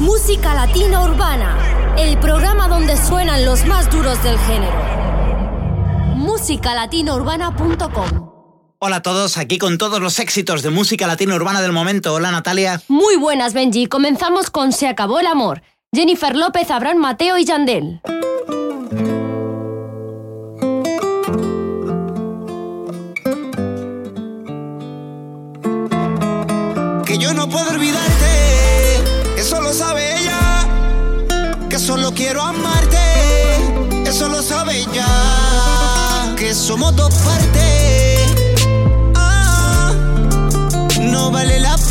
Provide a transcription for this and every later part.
Música Latina Urbana, el programa donde suenan los más duros del género. Musicalatinourbana.com Hola a todos, aquí con todos los éxitos de música latina urbana del momento. Hola Natalia. Muy buenas Benji, comenzamos con Se acabó el amor. Jennifer López, Abraham Mateo y Yandel. Que yo no puedo olvidarte, eso lo sabe ella. Que solo quiero amarte, eso lo sabe ella. Que somos dos partes. Ah, no vale la pena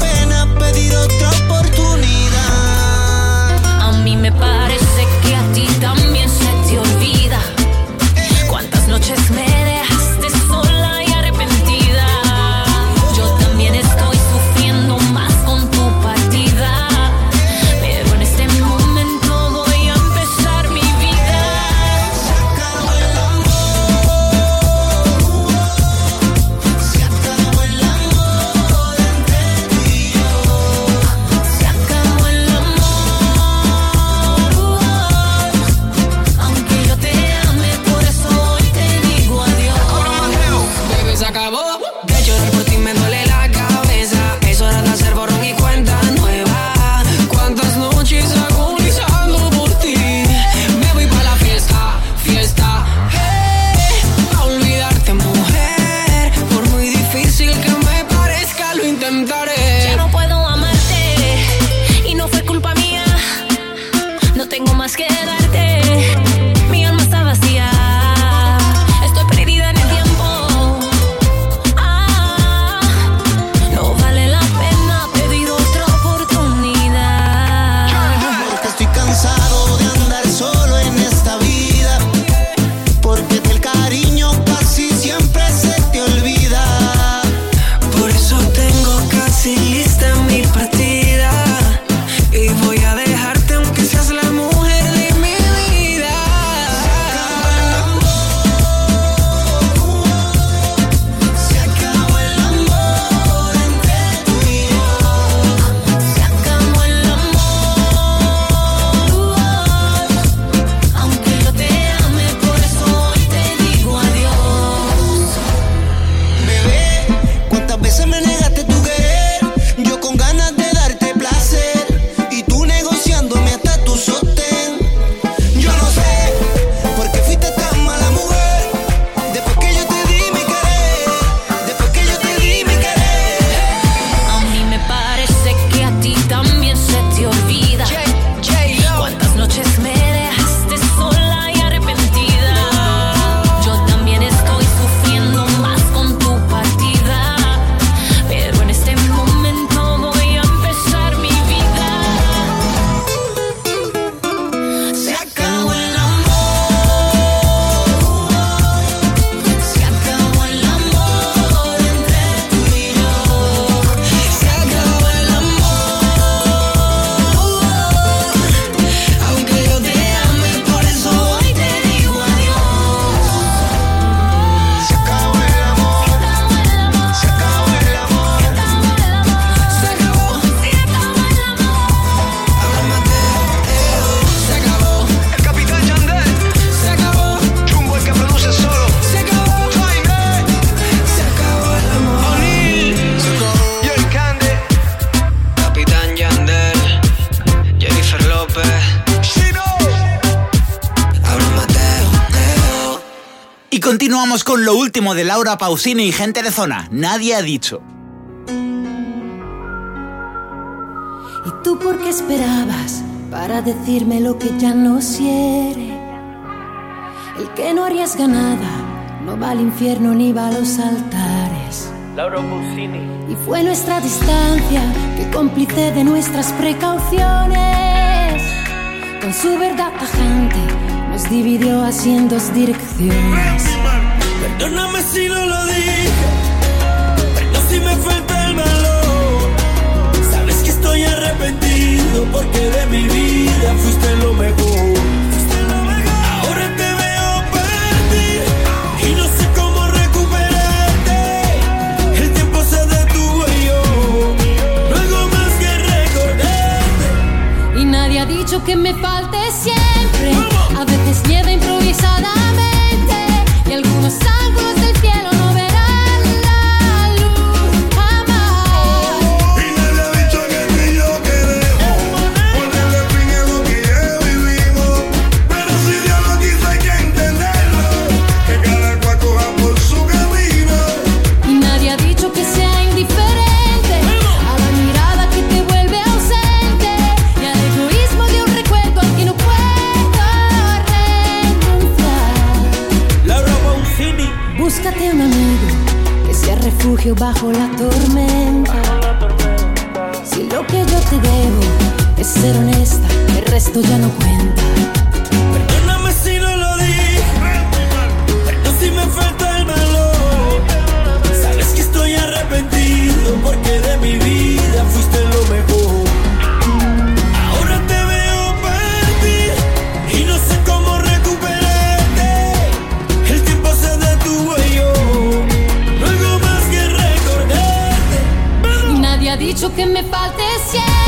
con lo último de Laura Pausini y gente de zona. Nadie ha dicho. ¿Y tú por qué esperabas para decirme lo que ya no quiere? El que no arriesga nada no va al infierno ni va a los altares. Laura Pausini. Y fue nuestra distancia que cómplice de nuestras precauciones. Con su verdad tajante nos dividió así en dos direcciones. Perdóname si no lo dije, pero si me falta el valor. Sabes que estoy arrepentido porque de mi vida fuiste lo mejor. Ahora te veo partir y no sé cómo recuperarte. El tiempo se detuvo y yo no hago más que recordarte. Y nadie ha dicho que me falte siempre. A veces nieva improvisadamente. Bajo la tormenta. Si lo que yo te debo es ser honesta, el resto ya no cuenta. Perdóname si no lo dije. Perdón si me falta el valor. Sabes que estoy arrepentido que me falte siempre.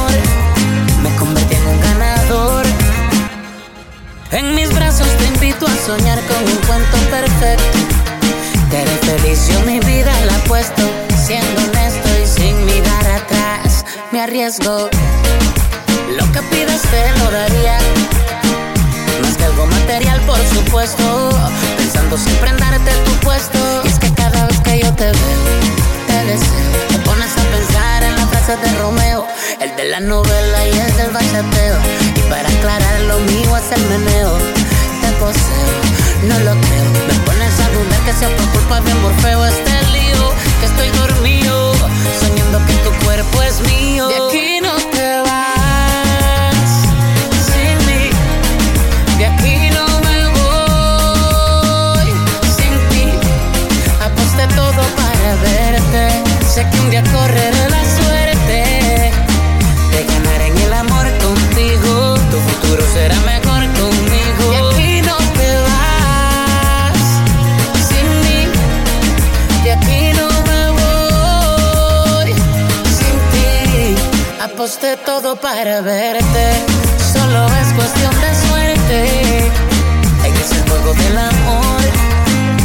En mis brazos te invito a soñar con un cuento perfecto. Te haré feliz, mi vida la apuesto. Siendo honesto y sin mirar atrás, me arriesgo. Lo que pidas te lo daría. Más que algo material, por supuesto. Pensando siempre en darte tu puesto. Y es que cada vez que yo te veo, te deseo. Te pones a pensar en la frase de Romeo, de la novela y el del bachateo. Y para aclarar lo mío es el meneo. Te poseo, no lo creo. Me pones a dudar que sea por culpa de Morfeo este lío. Que estoy dormido, soñando que tu cuerpo es mío. De aquí no te vas sin mí. De aquí no me voy sin ti. Aposté todo para verte. Sé que un día correré la será mejor conmigo. Y aquí no te vas sin mí. Y aquí no me voy sin ti. Aposté todo para verte. Solo es cuestión de suerte. En ese juego del amor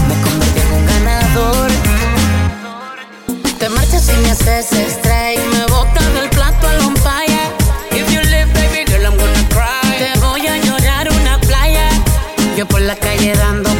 me convertí en un ganador. Te marchas y me haces Yo por la calle dando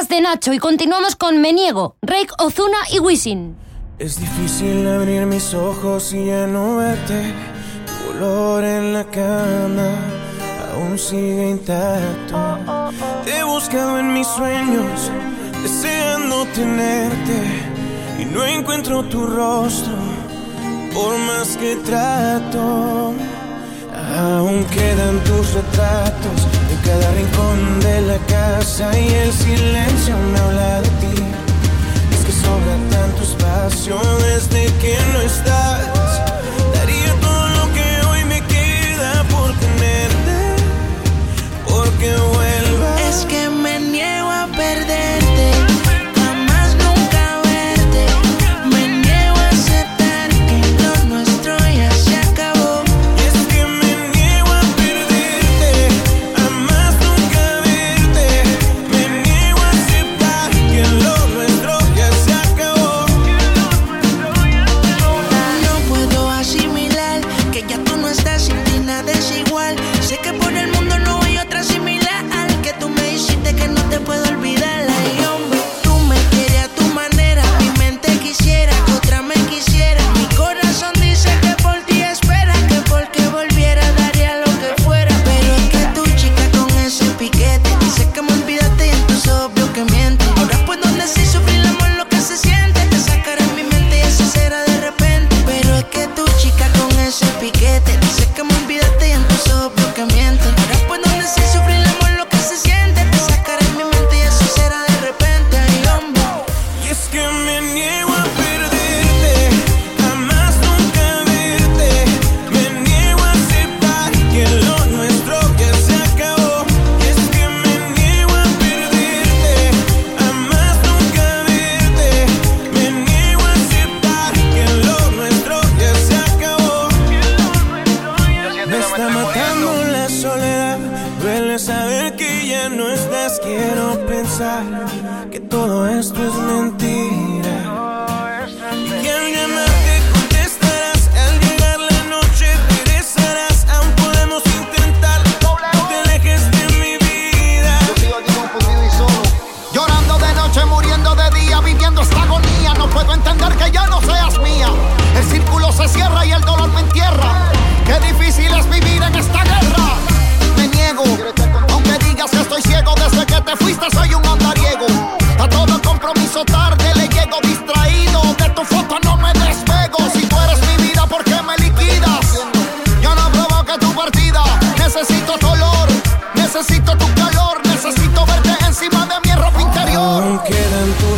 más de Nacho y continuamos con Meniego, Rake Ozuna y Wisin. Es difícil abrir mis ojos y ya no verte. Tu olor en la cama aún sigue intacto. Te he buscado en mis sueños, deseando tenerte. Y no encuentro tu rostro, por más que trato. Aún quedan tus retratos en cada rincón de la casa y el silencio me habla de ti. Es que sobra tanto espacio desde que no estás. Daría todo lo que hoy me queda por tenerte, porque vuelvas. Es que me niego a perder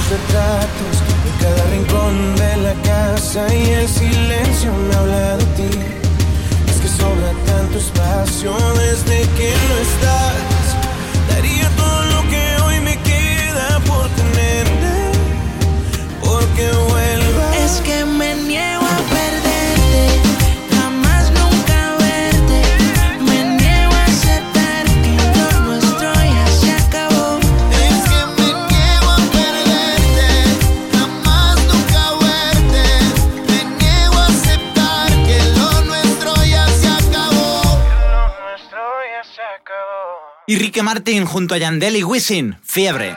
los retratos de cada rincón de la casa y el silencio me habla de ti. Es que sobra tanto espacio desde que no estás. Daría Martin junto a Yandel y Wisin, Fiebre.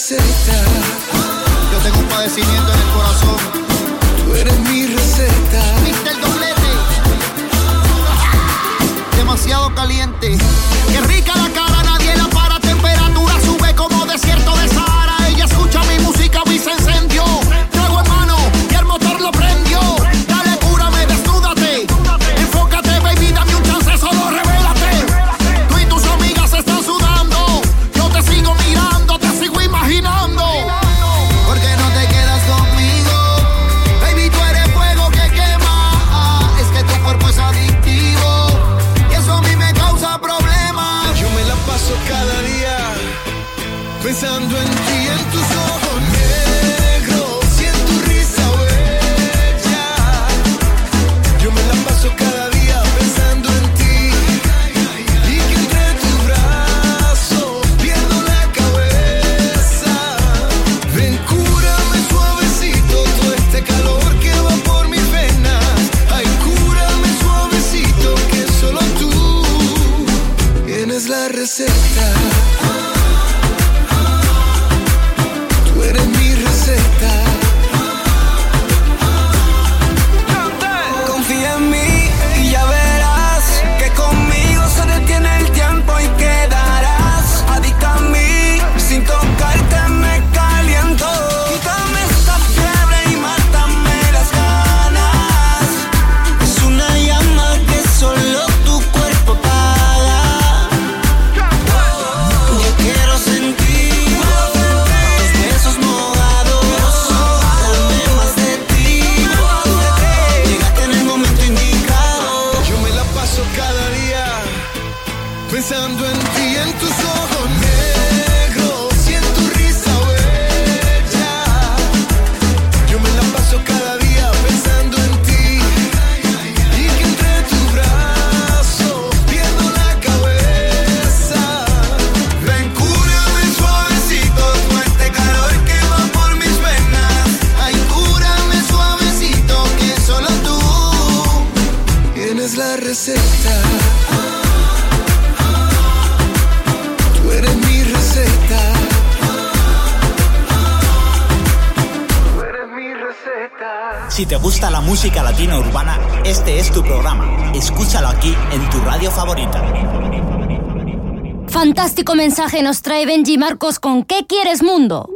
receta. Yo tengo un padecimiento en el corazón. Tú eres mi receta. Viste el doblete. Demasiado caliente. Qué rica la cara mensaje nos trae Benji Marcos con ¿Qué quieres mundo?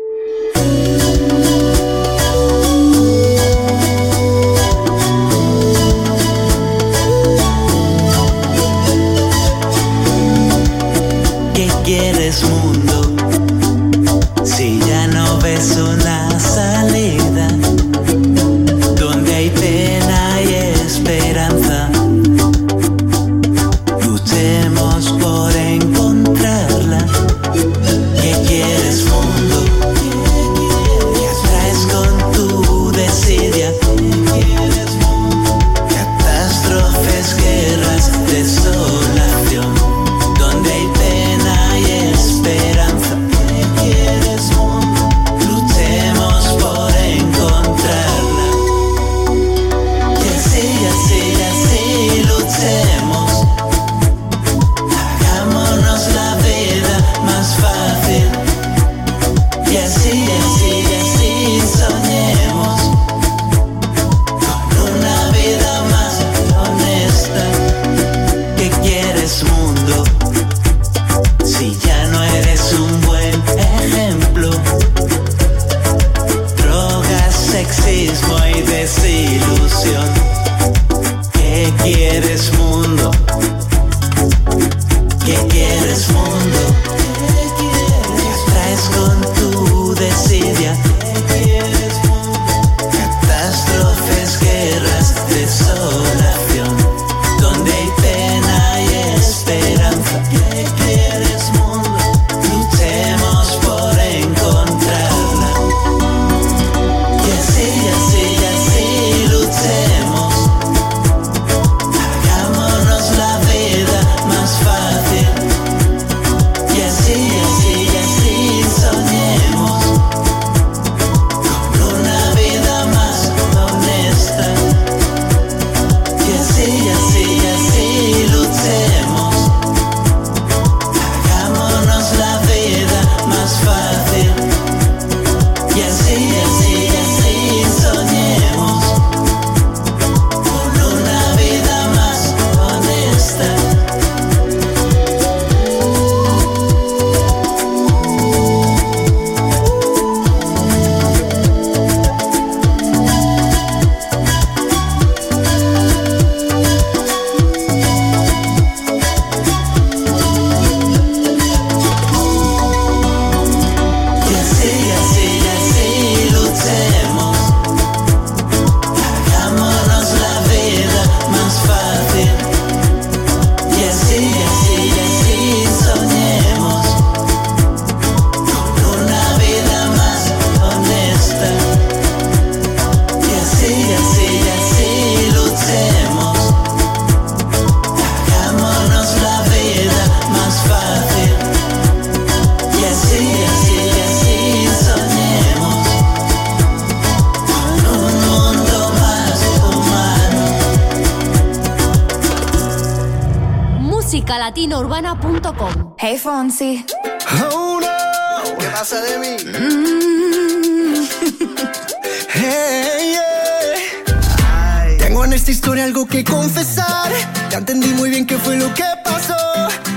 tengo que confesar, ya entendí muy bien qué fue lo que pasó.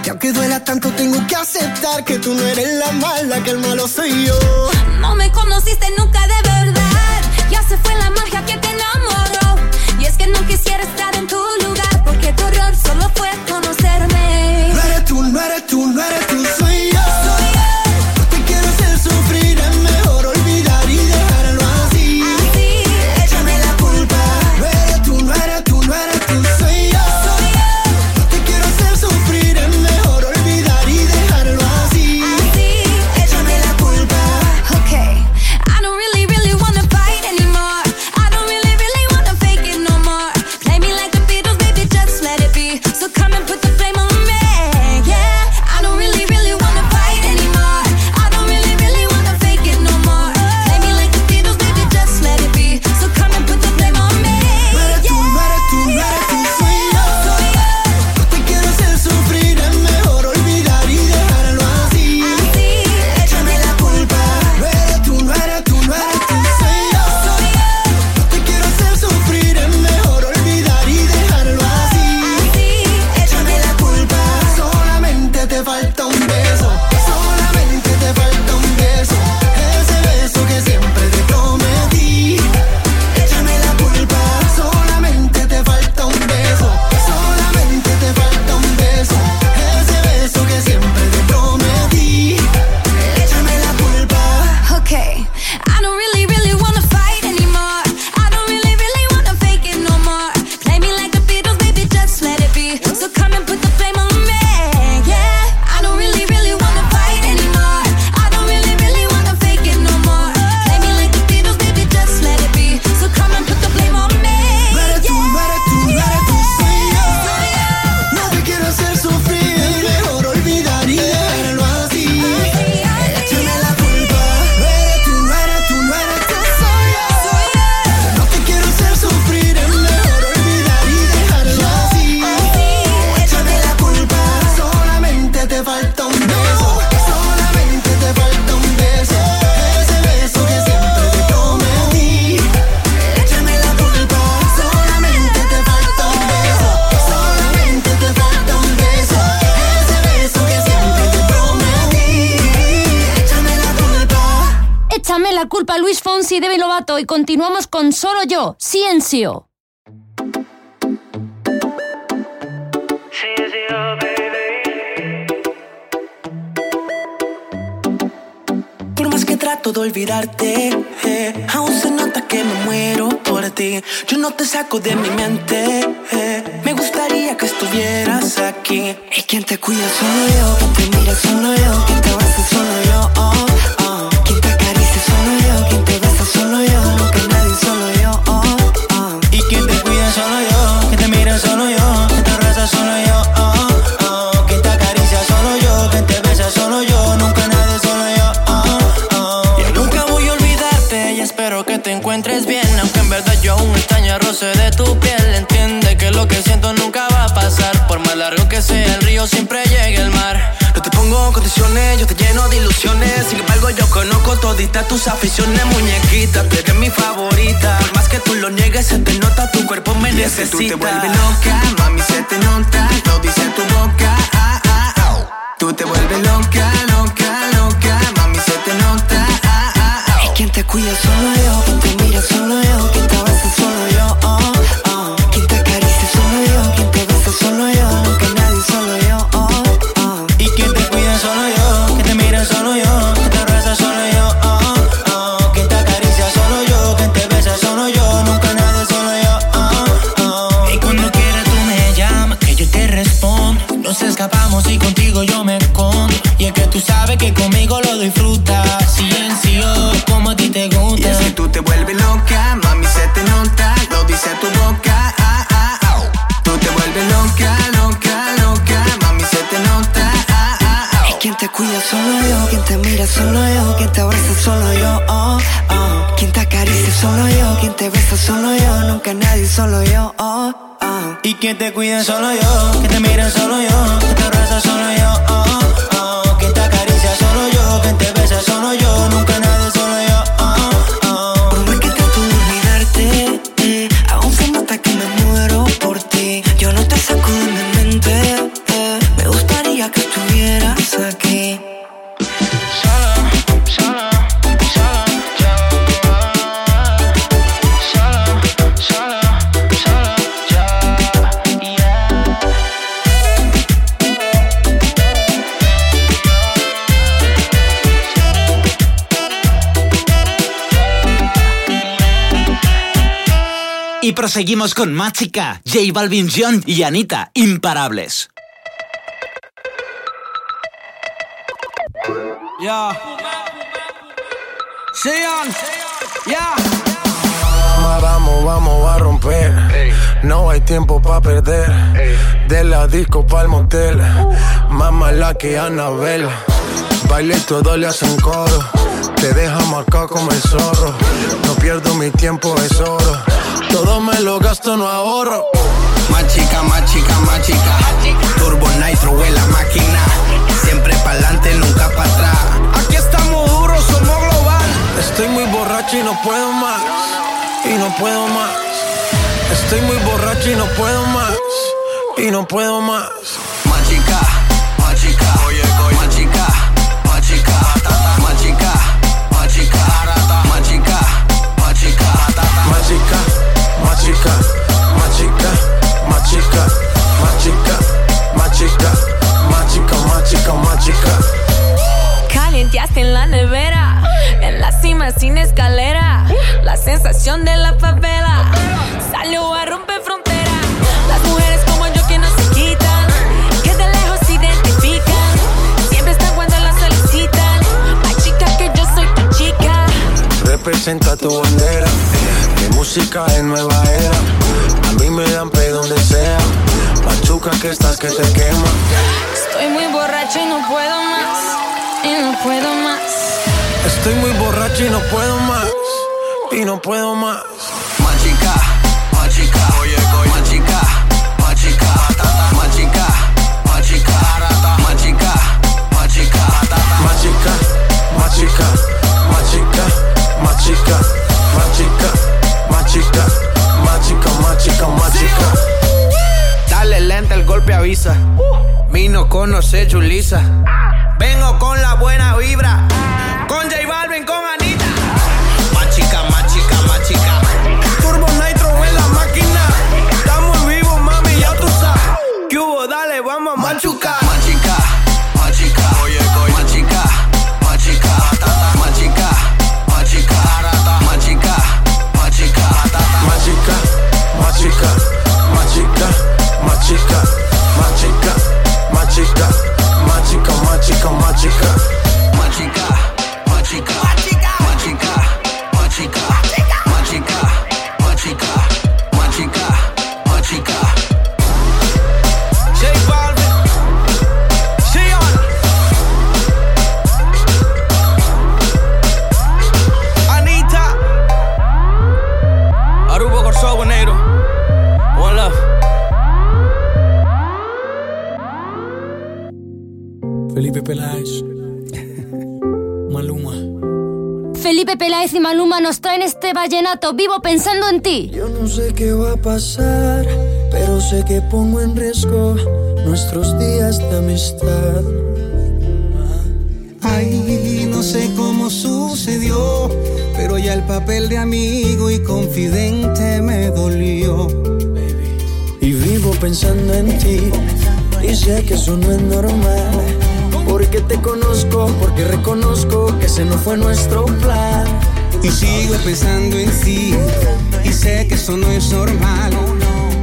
Y aunque duela tanto, tengo que aceptar que tú no eres la mala, que el malo soy yo. Luis Fonsi, Demi Lovato y continuamos con Solo Yo, Ciencio. Por más que trato de olvidarte, eh, aún se nota que me muero por ti. Yo no te saco de mi mente. eh, me gustaría que estuvieras aquí. Y quien te cuida solo yo, quien te mira solo yo, quien te abraza solo yo. Oh. Roce de tu piel. Entiende que lo que siento nunca va a pasar. Por más largo que sea el río, siempre llega el mar. No te pongo condiciones, yo te lleno de ilusiones. Sin embargo, yo conozco toditas tus aficiones, muñequita. Tú eres mi favorita. Por más que tú lo niegues, se te nota, tu cuerpo me Y es que necesita. tú te vuelves loca, mami, se te nota. Lo dice tu boca. ah, ah, ah. Tú te vuelves loca, loca, loca. Mami, se te nota. ah, ah, ah. Y quien te cuida solo yo, quien te mira solo yo, quien te tú sabes que conmigo lo disfrutas. Silencio, como a ti te Y gusta. es que tú te vuelves loca, mami, se te nota. Lo dice tu boca. ah, ah, ah. Tú te vuelves loca, loca, loca. Mami, se te nota. ah, ah, ah. Y quien te cuida solo yo, quien te mira solo yo, quien te abraza solo yo, oh, oh. Quien te acaricia solo yo, quien te besa solo yo, nunca nadie solo yo, oh, oh. Y quien te cuida solo yo, que te mira solo yo, que te abraza solo yo. Oh. Y proseguimos con Máchica, J Balvin John y Anita, imparables. Ya. Sean. Ya. Vamos, vamos a romper. No hay tiempo para perder. De la disco pa'l motel. Más mala que Anabel. Baile todo le hacen coro. Te deja marcado como el zorro. No pierdo mi tiempo, es oro. Todo me lo gasto, no ahorro. Más chica, más chica, más chica. Turbo Nitro en la máquina. Siempre pa'lante, nunca para atrás. Aquí estamos duros, somos global. Estoy muy borracho y no puedo más. Y no puedo más. Estoy muy borracho y no puedo más. Y no puedo más. Más chica, mágica, mágica, mágica, mágica, mágica, mágica. Calienteaste en la nevera, en la cima sin escalera. La sensación de la favela salió a romper frontera. Las mujeres como yo que no se quitan, que de lejos se identifican. Siempre están cuando las solicitan. Ay, chica, que yo soy tu chica. Representa tu bandera. Mi música es nueva era. Me dan pe donde sea. Machuca que estás que te quema. Estoy muy borracho y no puedo más. Y no puedo más. Estoy muy borracho y no puedo más. Y no puedo más. Más chica, más chica. Más chica, más chica. Más chica, más chica, más. Dale lenta, el golpe avisa. Uh. Vino con no sé, Julisa. Ah. Vengo con la buena vibra. Con J Balvin, con Anita. Felipe Peláez y Maluma nos traen este vallenato vivo pensando en ti. Yo no sé qué va a pasar, pero sé que pongo en riesgo nuestros días de amistad. Ay, no sé cómo sucedió, pero ya el papel de amigo y confidente me dolió. Y vivo pensando en ti, y sé que eso no es normal. Porque te conozco, porque reconozco que ese no fue nuestro plan. Y sigo pensando en ti, y sé que eso no es normal.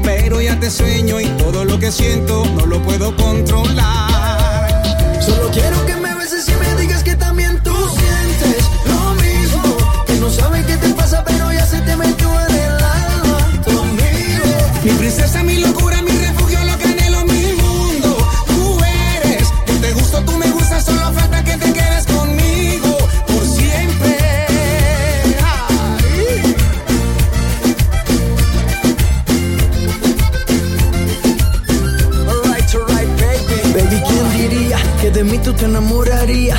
Pero ya te sueño y todo lo que siento no lo puedo controlar. Solo quiero que me beses y me digas que también tú sientes lo mismo. Que no sabes qué te pasa, pero ya se te metió en el alma conmigo. Mi princesa, mi locura,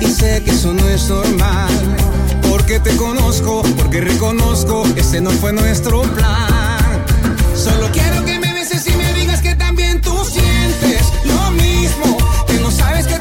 y sé que eso no es normal. Porque te conozco, porque reconozco que ese no fue nuestro plan. Solo quiero que me beses y me digas que también tú sientes lo mismo. Que no sabes qué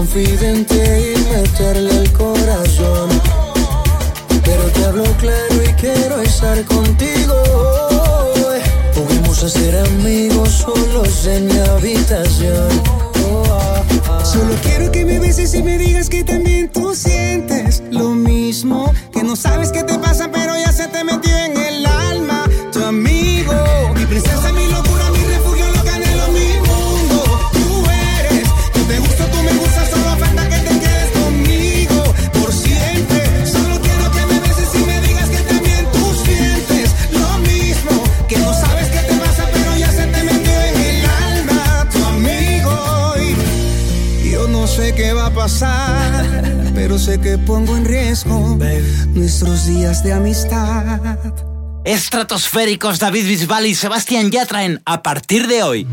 confidente y meterle el corazón. Pero te hablo claro y quiero estar contigo. Juguemos a ser amigos solos en mi habitación. Solo quiero que me beses y me digas que también tú sientes lo mismo. Que no sabes qué te sé que pongo en riesgo nuestros días de amistad. Estratosféricos David Bisbal y Sebastián Yatra en A partir de hoy.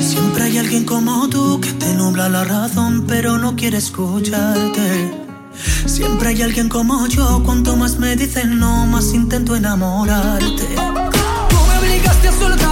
Siempre hay alguien como tú que te nubla la razón, pero no quiere escucharte. Siempre hay alguien como yo, cuanto más me dicen no, más intento enamorarte. Tú me obligaste a soltarte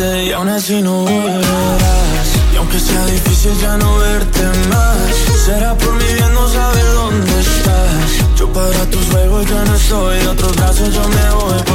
y aún así no volverás. Y aunque sea difícil ya no verte más, será por mi bien no saber dónde estás. Yo para tus juegos ya no estoy, de otros brazos yo me voy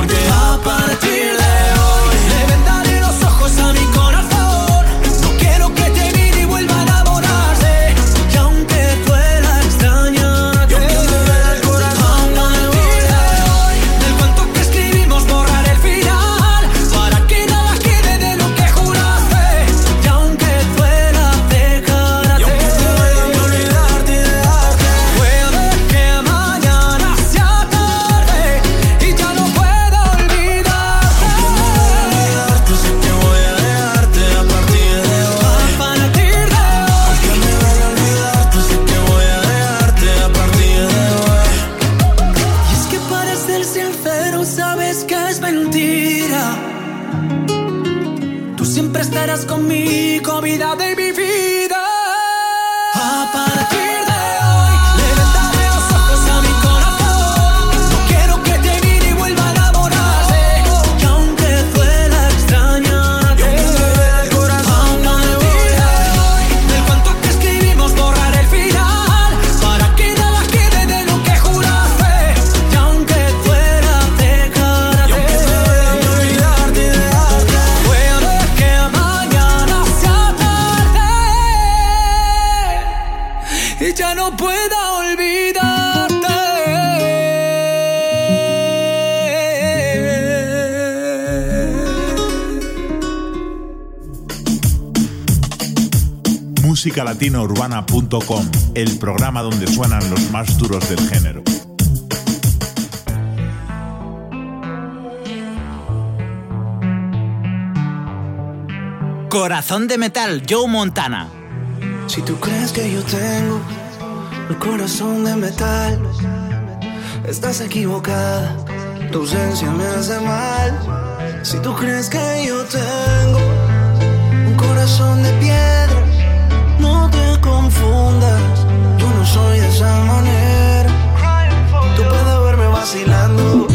musicalatinourbana.com, el programa donde suenan los más duros del género. Corazón de metal, Joe Montana. Si tú crees que yo tengo el corazón de metal, estás equivocada. Tu ausencia me hace mal. Si tú crees que yo tengo un corazón de piel confundas, yo no soy de esa manera. Tú puedes verme vacilando.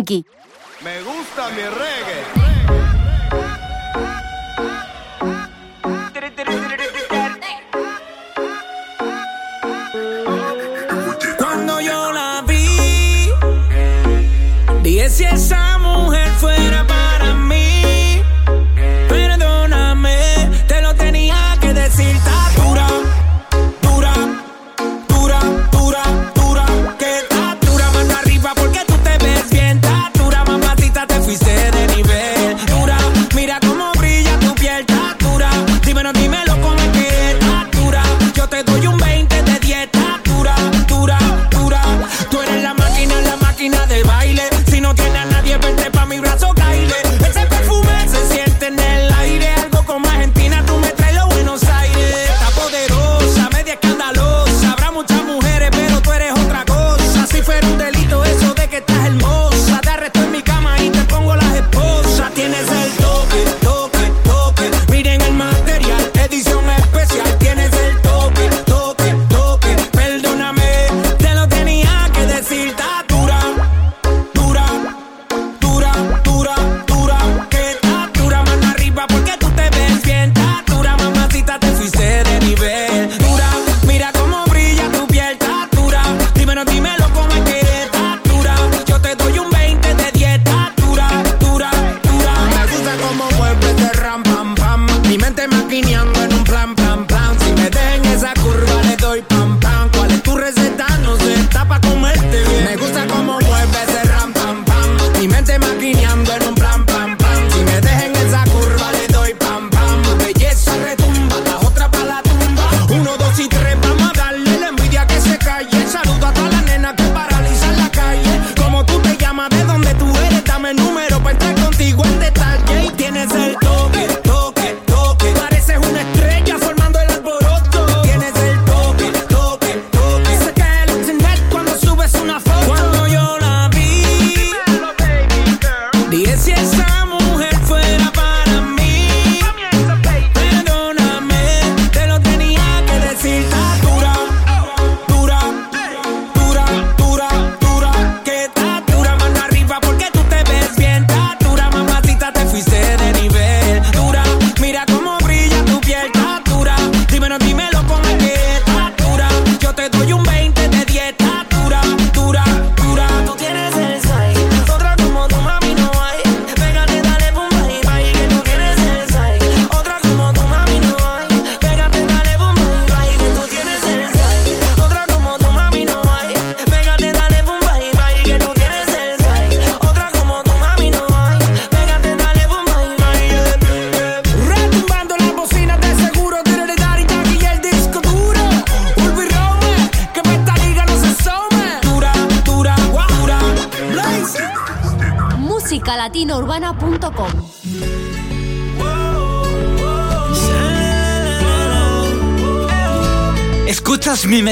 маленький.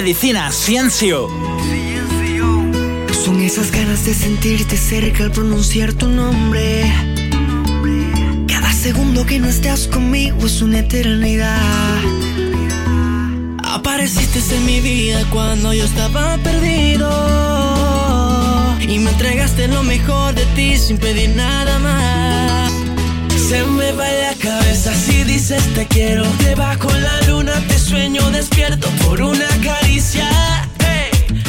Medicina Ciencio. Son esas ganas de sentirte cerca al pronunciar tu nombre. Cada segundo que no estás conmigo es una eternidad. Apareciste en mi vida cuando yo estaba perdido. Y me entregaste lo mejor de ti sin pedir nada más. Se me va la cabeza si dices te quiero. Te Debajo la luna te sueño despierto por una caricia.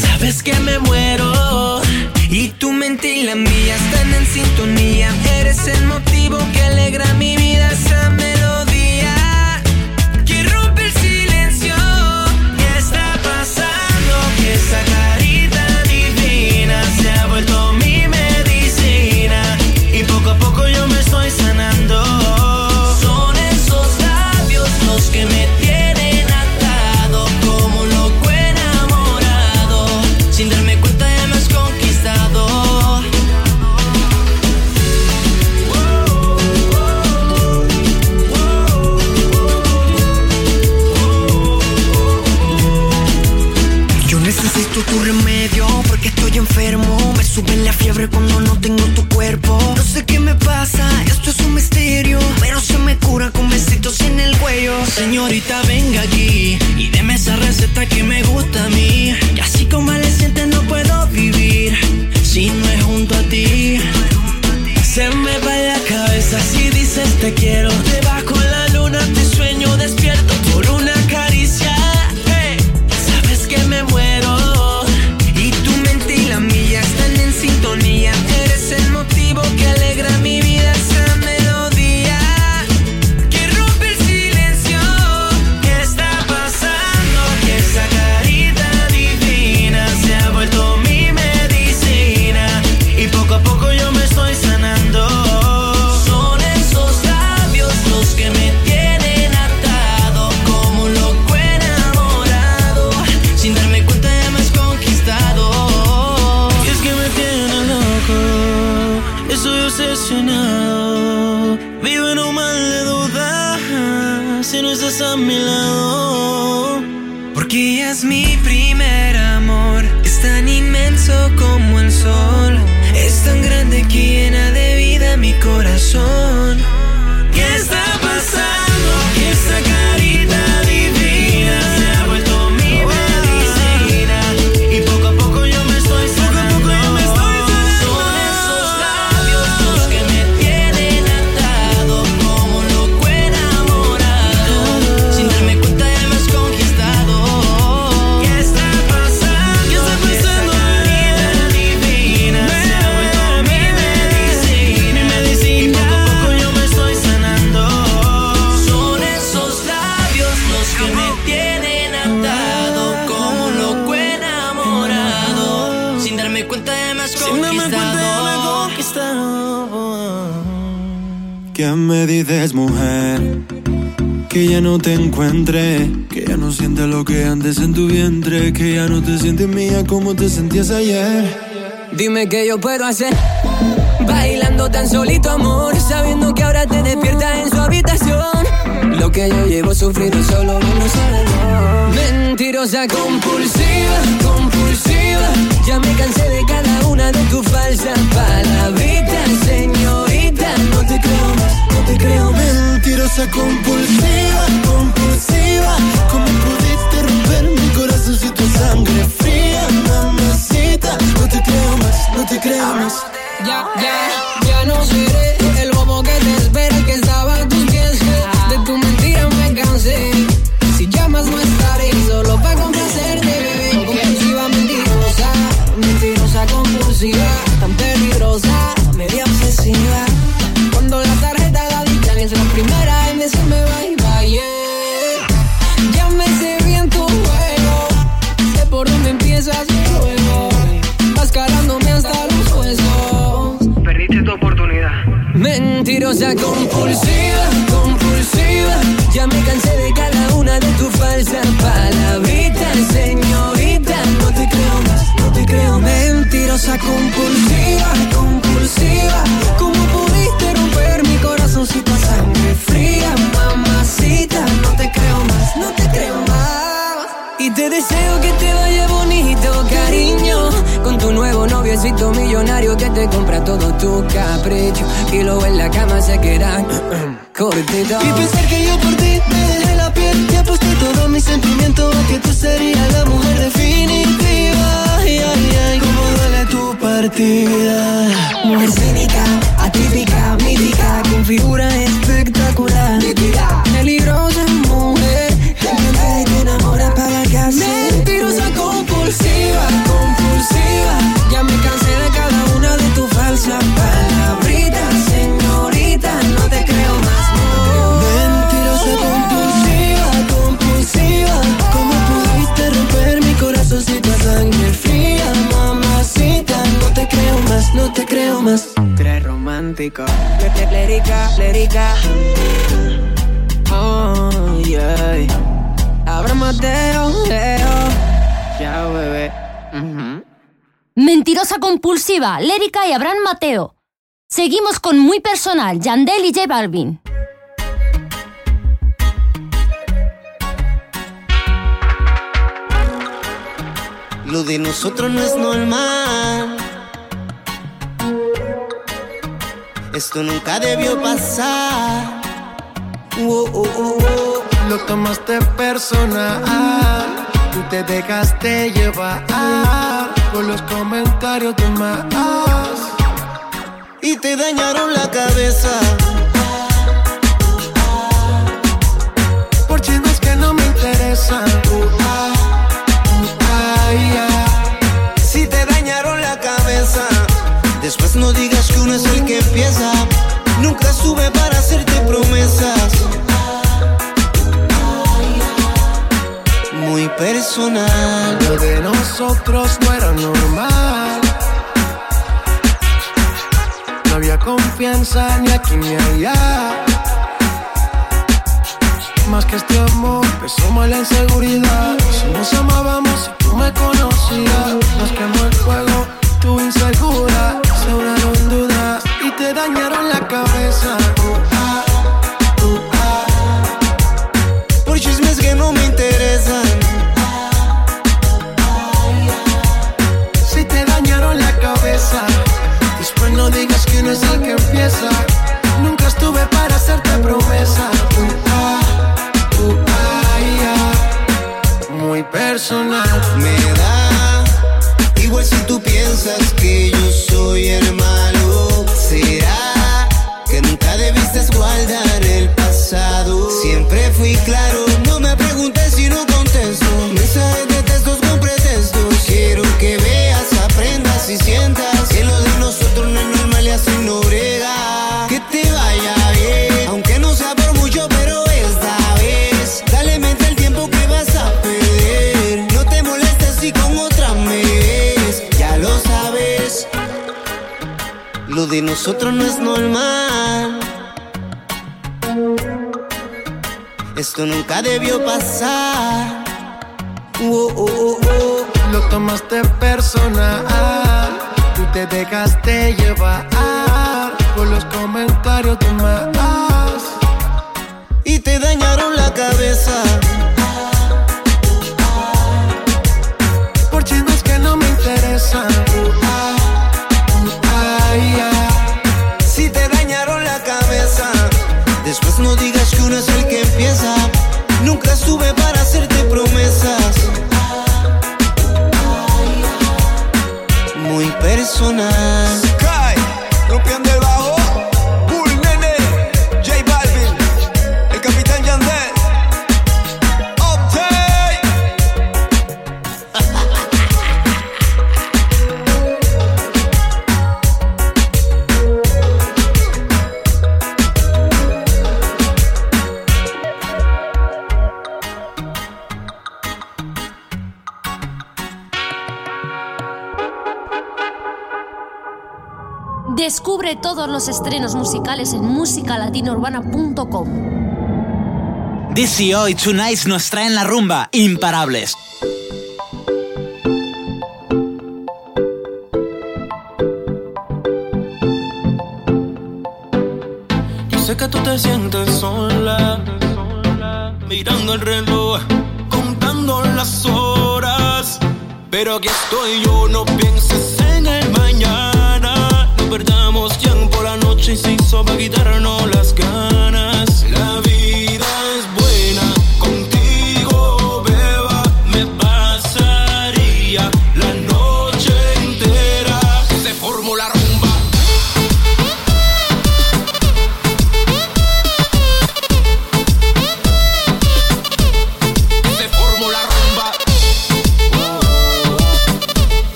Sabes que me muero. Y tu mente y la mía están en sintonía. Eres el motivo que alegra mi vida. Esa Me sube la fiebre cuando no tengo tu cuerpo. No sé qué me pasa, esto es un misterio. Pero se me cura con besitos en el cuello. Señorita, venga aquí y deme esa receta que me gusta a mí. Y así como le sientes, no puedo vivir si no es junto a ti. Se me va la cabeza si dices te quiero. Te Debajo la dices, mujer? Que ya no te encuentre, que ya no sientes lo que antes en tu vientre, que ya no te sientes mía como te sentías ayer. Dime qué yo puedo hacer. Bailando tan solito, amor. Sabiendo que ahora te despiertas en su habitación. Lo que yo llevo sufrido solo no sabe. Mentirosa, compulsiva, compulsiva. Ya me cansé de cada una de tus falsas palabritas, señorita. No te creo más, no te creo más. Mentirosa, compulsiva, compulsiva. ¿Cómo pudiste romper mi corazón si tu sangre fría, mamacita? No te creo más, no te creo más. Ya, ya, ya no seré el bobo que te espera, que estaba a tus pies. De tu mentira me cansé. Si llamas no estaré solo para complacerte, bebé. Compulsiva, mentirosa, mentirosa, compulsiva, tan peligrosa, media obsesiva. Es la primera en se me va y va, yeah. Ya me sé bien tu juego, sé por dónde empiezas luego. Vas calándome hasta los huesos. Perdiste tu oportunidad. Mentirosa, compulsiva, compulsiva. Ya me cansé de cada una de tus falsas palabritas, señorita. No te creo más, no te creo. Mentirosa, compulsiva, compulsiva. ¿Cómo pudiste romper si tu sangre fría, mamacita? No te creo más, no te creo más. Y te deseo que te vaya bonito, cariño. Con tu nuevo noviecito millonario que te compra todo tu capricho. Y luego en la cama se queda cortito. Y pensar que yo por ti me dejé la piel y aposté todo mi sentimiento a que tú serías la mujer definitiva. Ay, ay, ay, cómo duele tu partida. Mujer cínica, atípica, mítica, con figura espectacular. Peligrosa mujer, que te enamora para casa. Mentirosa, compulsiva, compulsiva. Ya me cansé de cada una de tus falsas palabritas, señorita. No te creo más, no. Mentirosa, compulsiva, compulsiva. ¿Cómo pudiste romper mi corazón si tu sangre fría, mamacita? No te creo más, no te creo más. Romántico. Lérica, lérica. Oh, yeah. Abra Mateo, Leo. Chao, bebé. Mentirosa compulsiva, Lérica y Abraham Mateo. Seguimos con muy personal, Yandel y J Balvin. Lo de nosotros no es normal. Esto nunca debió pasar. Oh, oh, oh, Lo tomaste personal, tú te dejaste llevar por los comentarios de más. Y te dañaron la cabeza. Por chinos que no me interesan. Si te dañaron la cabeza. Después no digas que uno es el que empieza. Nunca sube para hacerte promesas. Muy personal. Lo de nosotros no era normal. No había confianza ni aquí ni allá. Más que este amor, empezó mal la inseguridad. Si nos amábamos, si tú me conocías, nos quemó el fuego, tú insegura sobraron dudas y te dañaron la cabeza. Uh, ah, uh, ah. Por chismes que no me interesan. Si te dañaron la cabeza, después no digas que uno es el que empieza. Nunca estuve para hacerte promesa. Uh, ah, uh, ah, yeah. Muy personal. Me da igual si tú piensas que yo soy el malo. ¿Será que nunca debiste guardar el pasado? Siempre fui claro, no me preguntes si no contesto. Mensajes de textos con pretextos. Quiero que veas, aprendas y sientas de nosotros no es normal. Esto nunca debió pasar. Oh, oh, oh, oh. Lo tomaste personal. Tú te dejaste llevar por los comentarios de más. Y te dañaron la cabeza. Muy Descubre todos los estrenos musicales en musicalatinourbana.com. DCO y Tonight nos traen la rumba, imparables. Yo sé que tú te sientes sola, mirando el reloj, contando las horas. Pero aquí estoy yo, no pienses perdamos tiempo, la noche se hizo para quitarnos las ganas.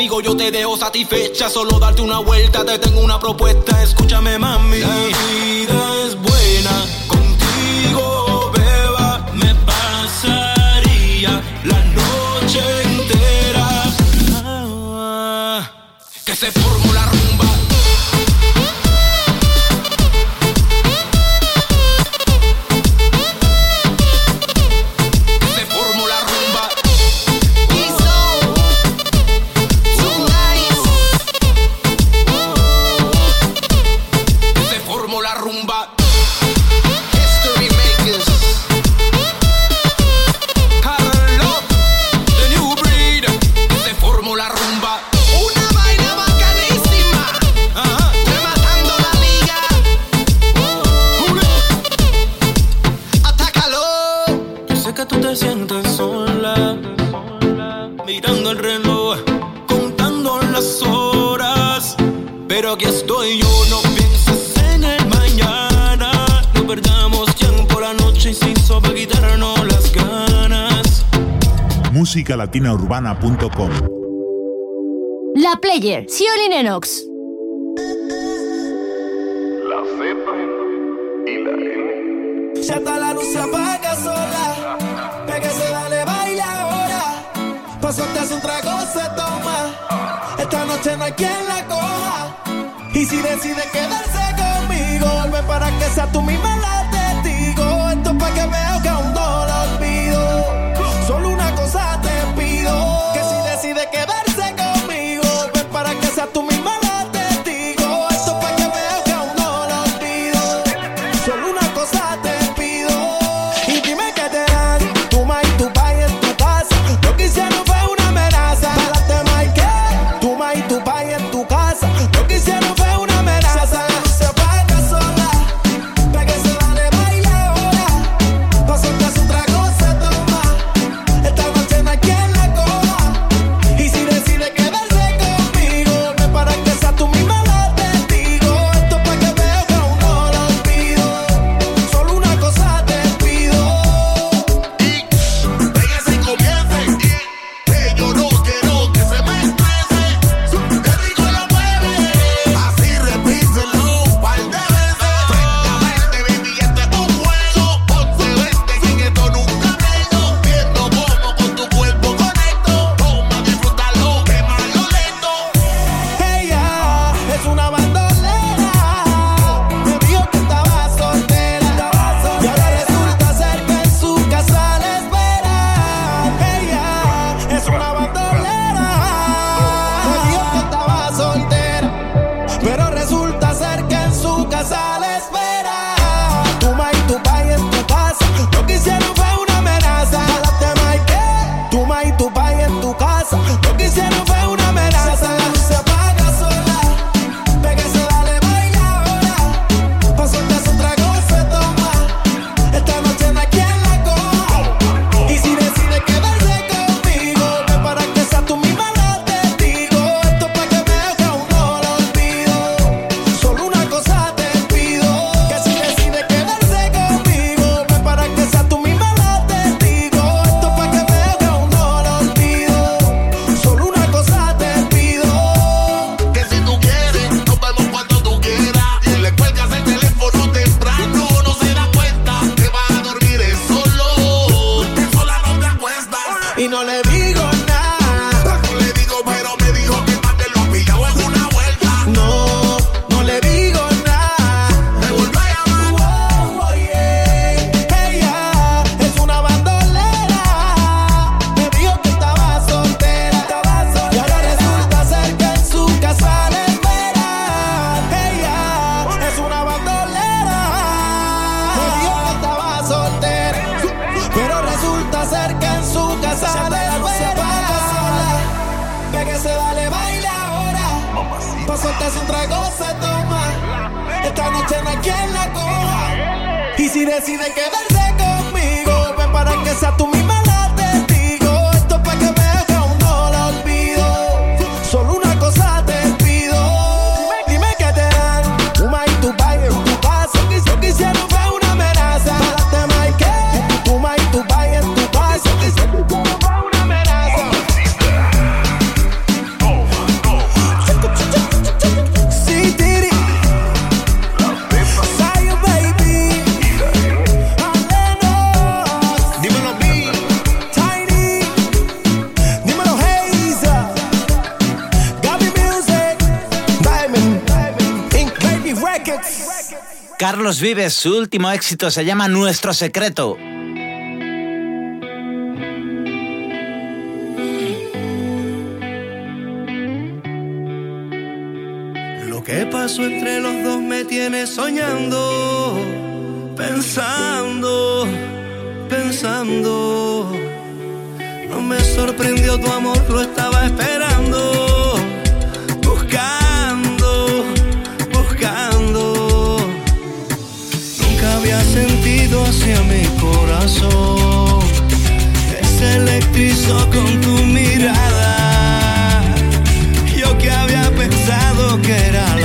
Conmigo, yo te dejo satisfecha. Solo darte una vuelta, te tengo una propuesta. Escúchame, mami. pero aquí estoy yo. No pienses en el mañana. No perdamos tiempo la noche y sin para quitarnos las ganas. Musicalatinaurbana.com La Player, Ciolin Enox. La cepa y la N. Ya está la luz se apaga sola. Pégase, dale, baila ahora. Pasó, te hace un trago, se toma. Esta noche no hay quien la coja. Y si decide quedarse conmigo, ven para que sea tú mi madre está cerca en su casa se de fuera. Ve que se vale baila ahora. Pa' soltarse un trago se toma. Esta noche no hay quien la coja. Y si decide quedarse conmigo, ven para que sea tú mi mala. Vives, su último éxito se llama Nuestro Secreto. Lo que pasó entre los dos me tiene soñando, pensando, pensando. No me sorprendió tu amor, lo estaba esperando corazón se electrizó con tu mirada. Yo que había pensado que era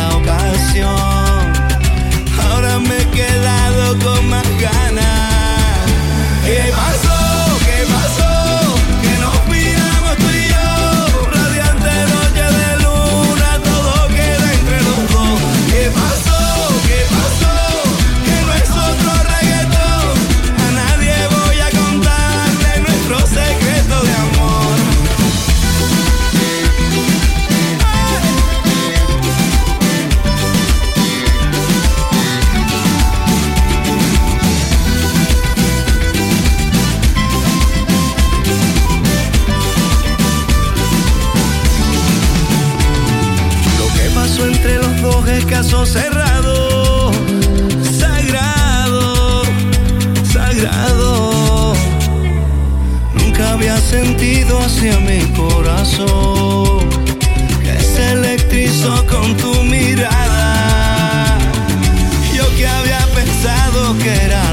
cerrado, sagrado, sagrado. Nunca había sentido hacia mi corazón que se electrizó con tu mirada. Yo que había pensado que era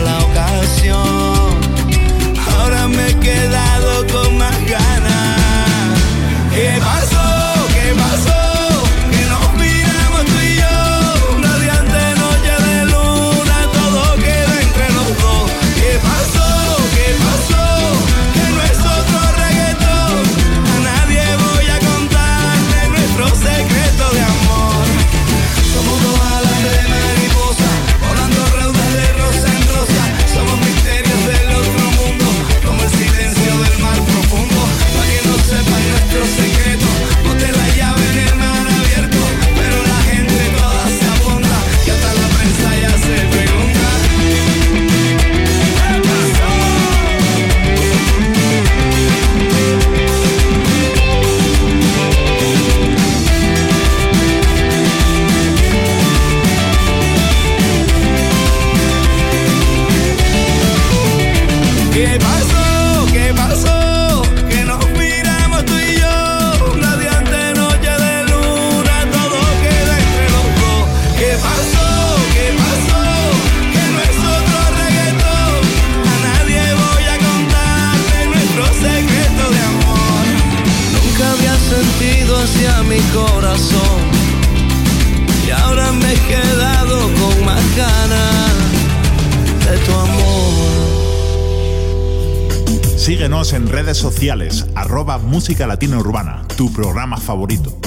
música latina urbana, tu programa favorito.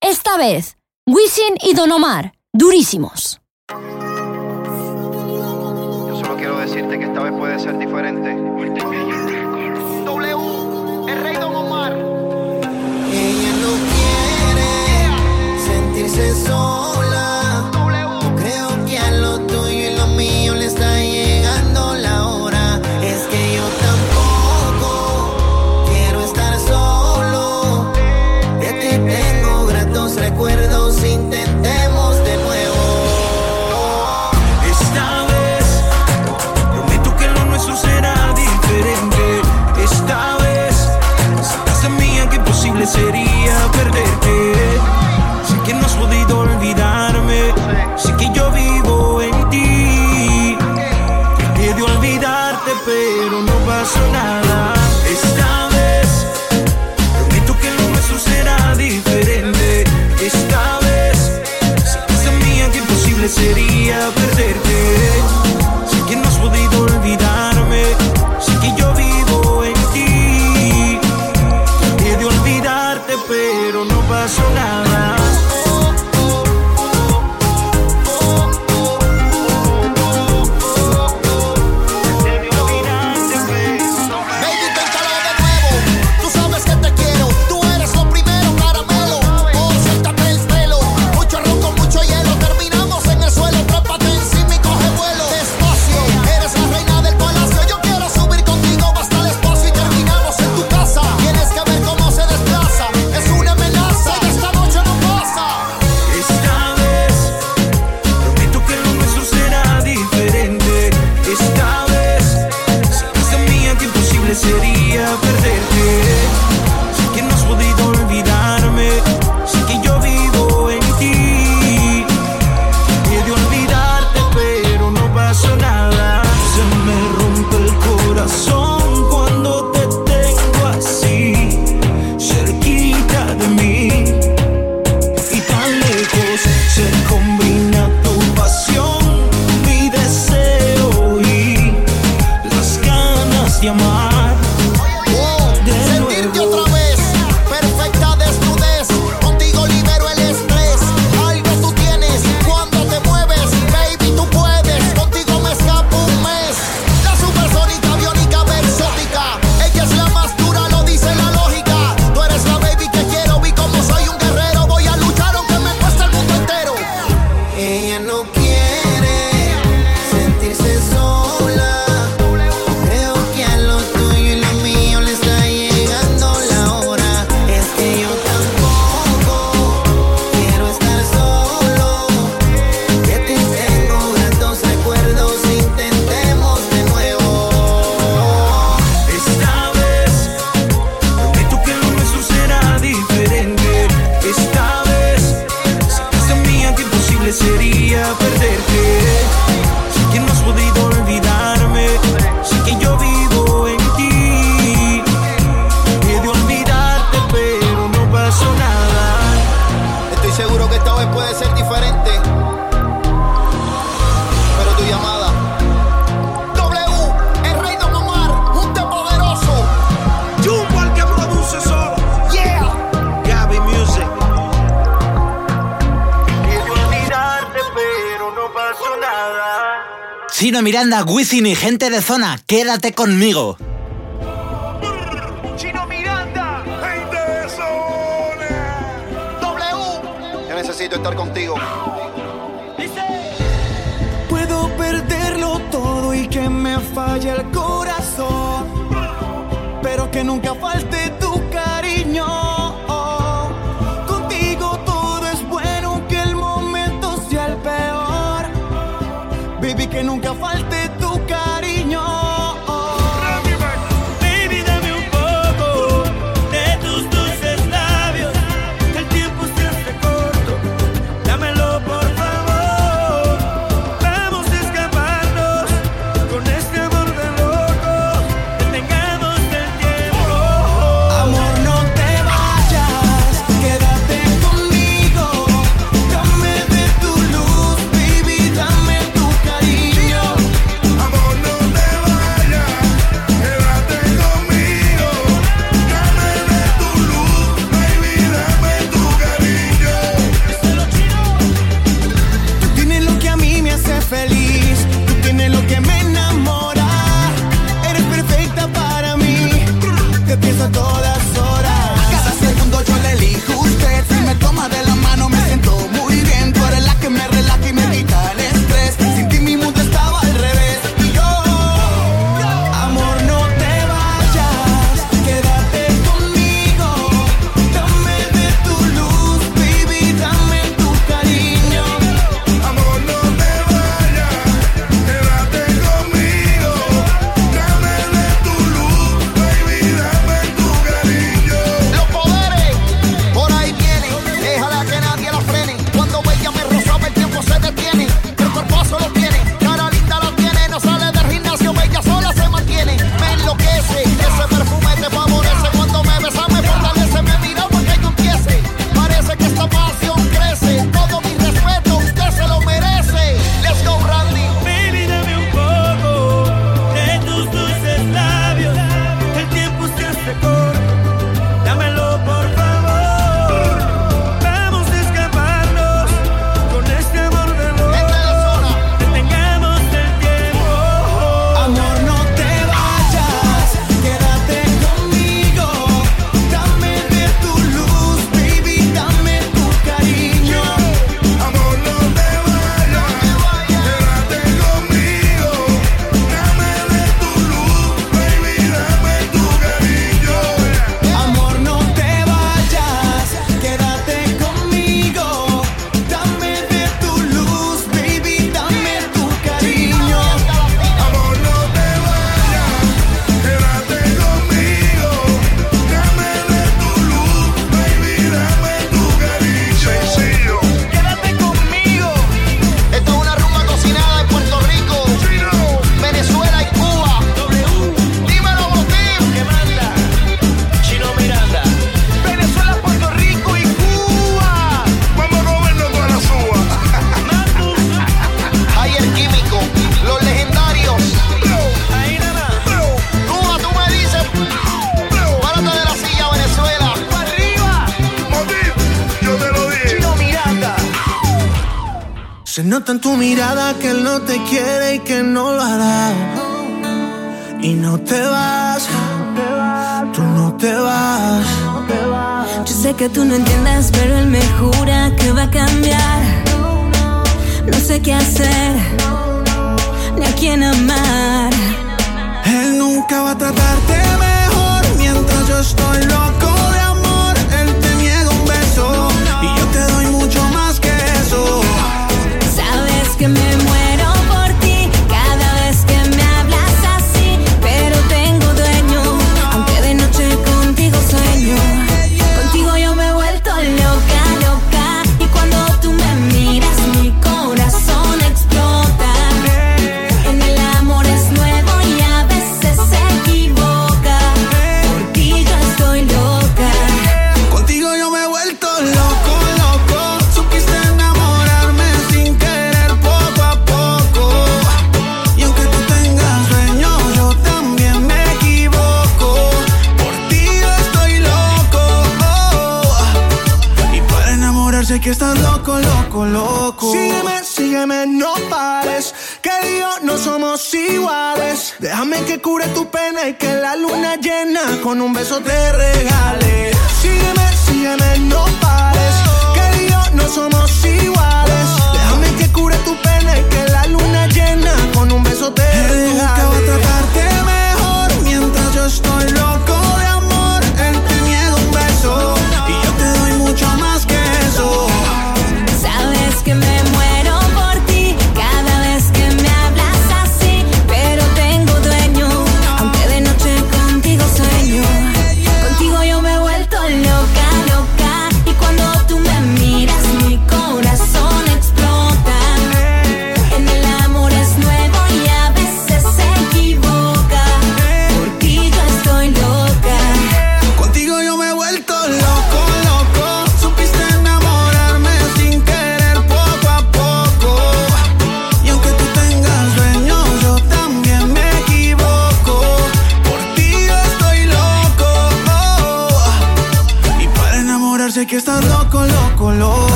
Esta vez, Wisin y Don Omar, durísimos. Yo solo quiero decirte que esta vez puede ser diferente. W, el rey Don Omar. Ella no quiere sentirse sola. Wisin y gente de zona, quédate conmigo. Chino Miranda, gente de zona. W. Yo necesito estar contigo. Dice. Puedo perderlo todo y que me falle el corazón, pero que nunca falte tu cariño. que nunca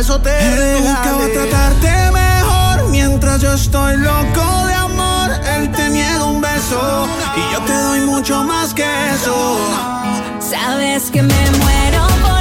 beso te Él nunca va a tratarte mejor mientras yo estoy loco de amor. Él te niega un beso y yo te doy mucho más que eso. Sabes que me muero por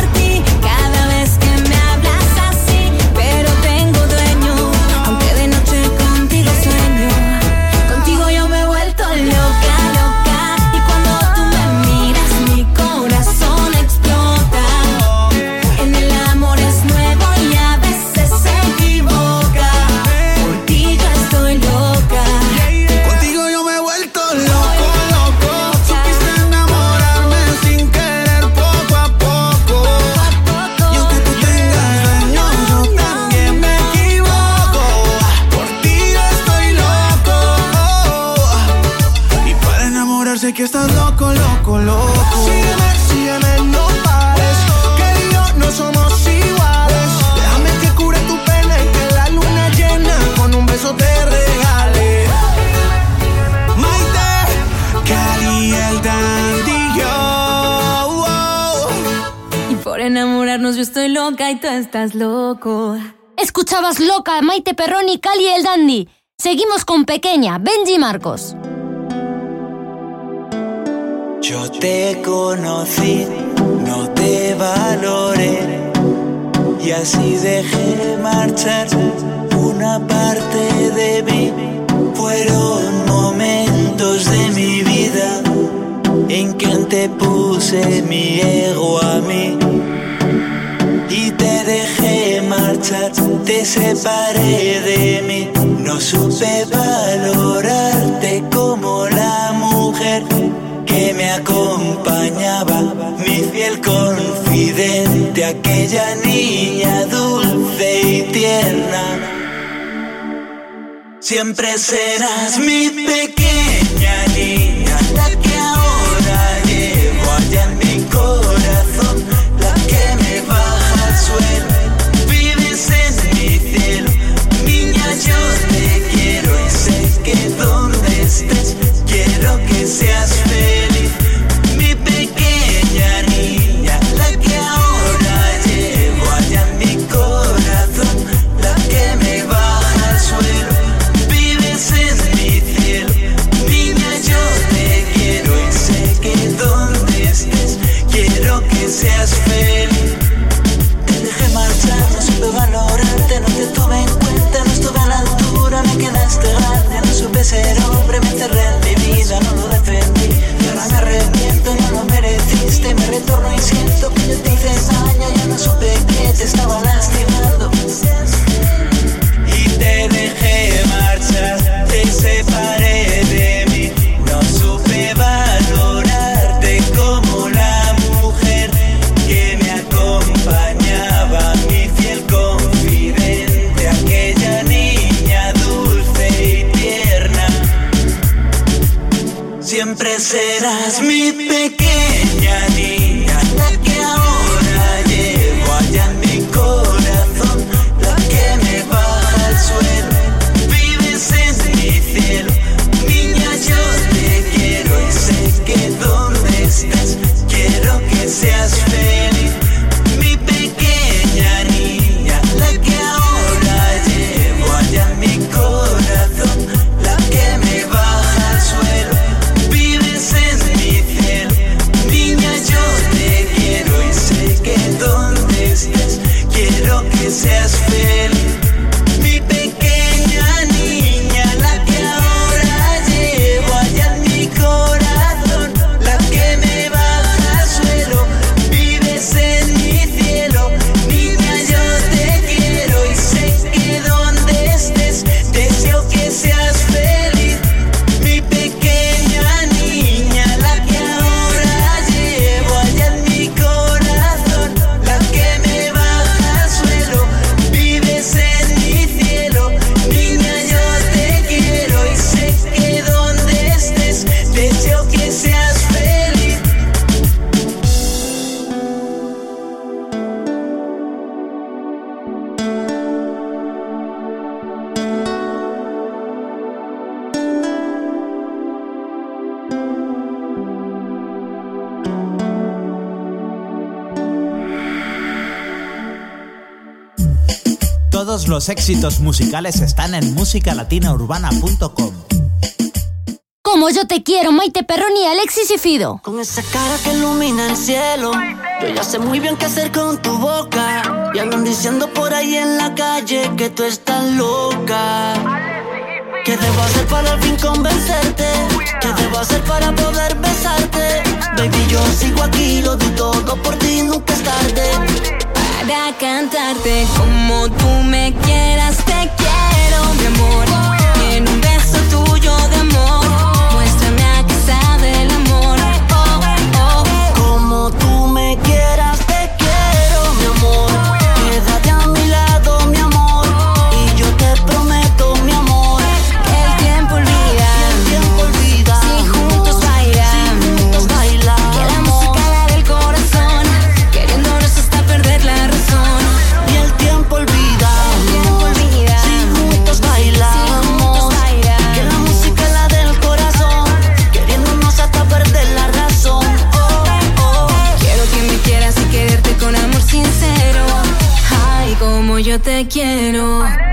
Tú estás loco. Escuchabas Loca, Maite Perroni, y Cali el Dandy. Seguimos con Pequeña, Benji Marcos. Yo te conocí, no te valoré y así dejé marchar una parte de mí. Fueron momentos de mi vida en que antepuse mi ego a mí dejé marchar, te separé de mí. No supe valorarte como la mujer que me acompañaba, mi fiel confidente, aquella niña dulce y tierna. Siempre serás mi pequeño. seas feliz, mi pequeña niña, la que ahora llevo allá en mi corazón, la que me baja al suelo, vives en mi cielo, niña yo te quiero y sé que donde estés, quiero que seas feliz. Te dejé marchar, no supe valorarte, no te tuve en cuenta, no estuve a la altura, me quedaste grande, no supe ser hombre, me encerré y que te hice no supe que te estaba lastimando. Y te dejé marchar, te separé de mí, no supe valorarte como la mujer que me acompañaba, mi fiel confidente, aquella niña dulce y tierna. Siempre serás mi pequeña. éxitos musicales están en musicalatinaurbana.com. Como yo te quiero, Maite Perroni, Alexis y Fido. Con esa cara que ilumina el cielo, yo ya sé muy bien qué hacer con tu boca. Y andan diciendo por ahí en la calle que tú estás loca. ¿Qué debo hacer para al fin convencerte? ¿Qué debo hacer para poder besarte? Baby, yo sigo aquí, lo doy todo por ti, nunca es tarde para cantarte como tú me quieras, te quiero, mi amor. bueno.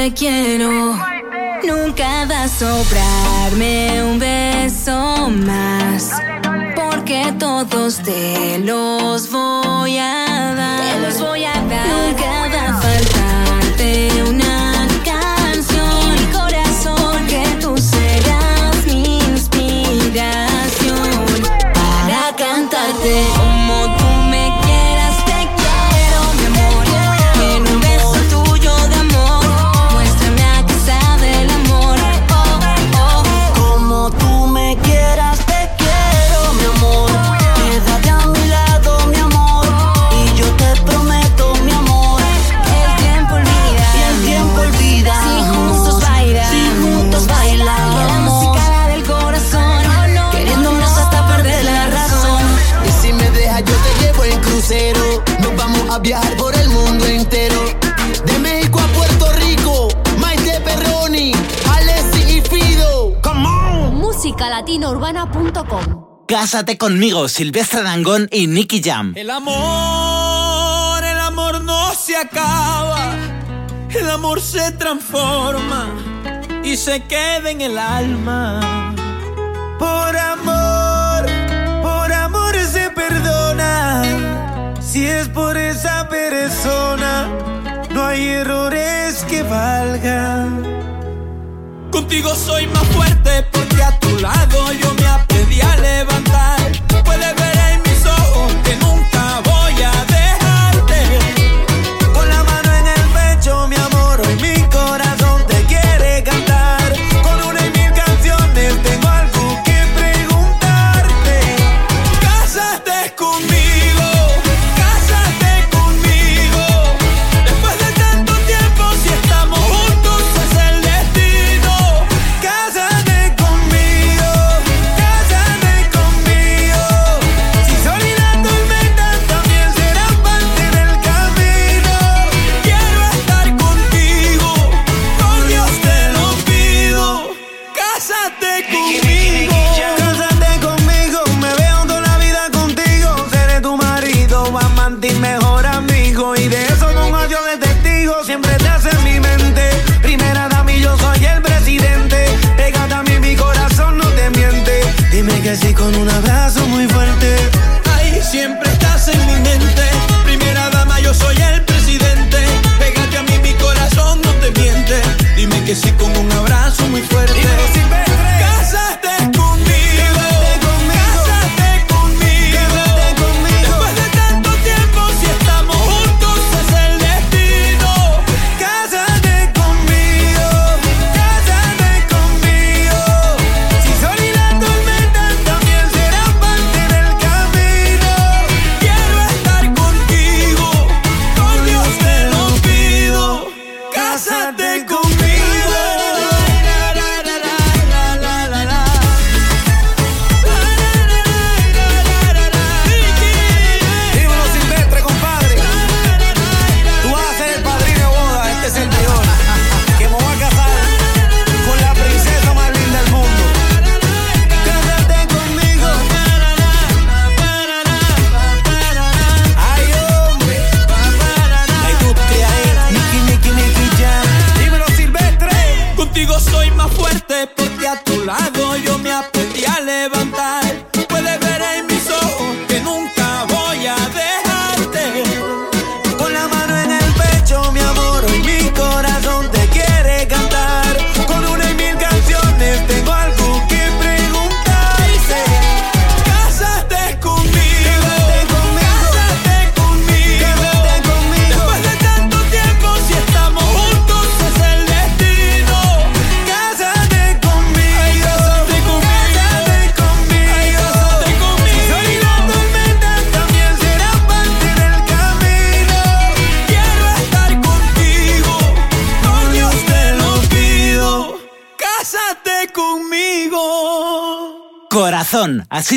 te quiero. Cásate conmigo, Silvestre Dangón y Nicky Jam. El amor, el amor no se acaba. El amor se transforma y se queda en el alma. Por amor, por amor se perdona. Si es por esa persona, no hay errores que valgan. Contigo soy más fuerte porque a tu lado yo me aprendí a levantar. Puedes ver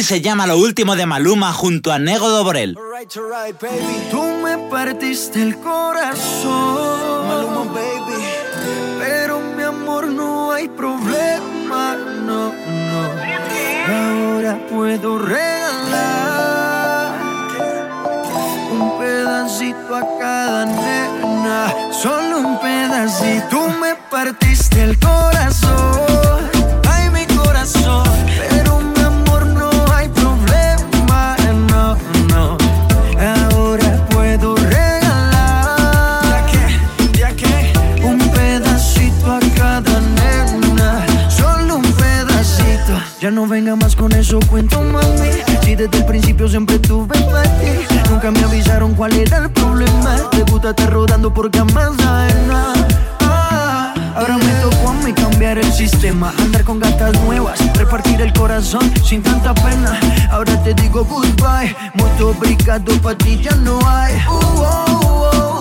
Se llama lo último de Maluma junto a Nego Dobrel. Tú me partiste el corazón, Maluma, baby. Pero mi amor, no hay problema, no, no. Ahora puedo re siempre tuve para ti. Nunca me avisaron cuál era el problema. Te gusta estar rodando por camas nada. Ah, ahora me tocó a mí cambiar el sistema, andar con gatas nuevas, repartir el corazón sin tanta pena. Ahora te digo goodbye, mucho obrigado para ti ya no hay. Uh, oh, oh, oh.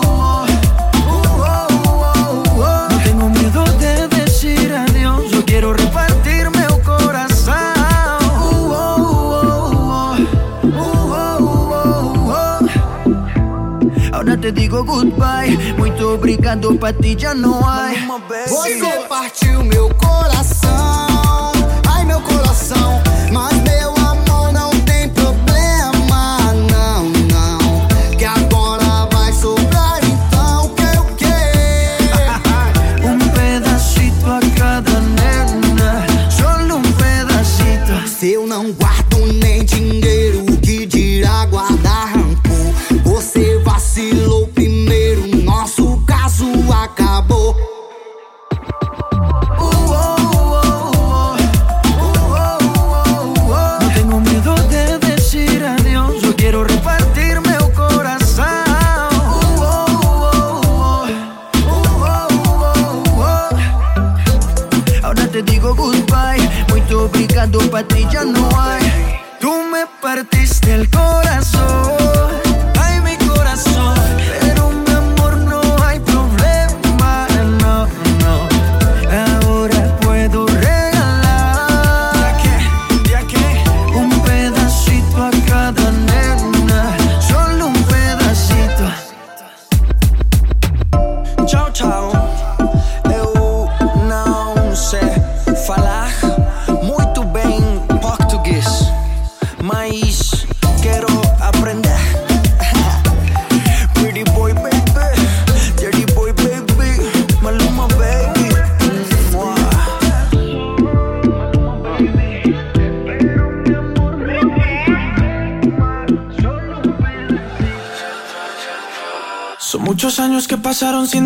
te digo goodbye. Muito obrigado, pra ti já não há. Você parte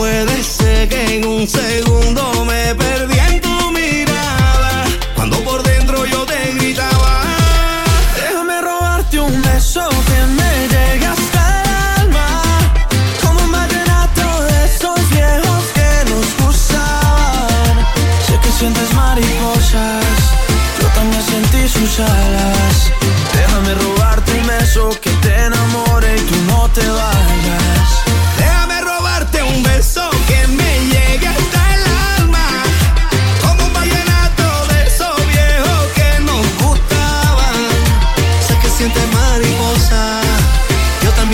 Puede ser que en un segundo me perdí en tu mirada. Cuando por dentro yo te gritaba. Déjame robarte un beso que me llegue hasta el alma. Como un vallenato de esos viejos que nos gustaban. Sé que sientes mariposas, yo también sentí sus alas. Déjame robarte un beso que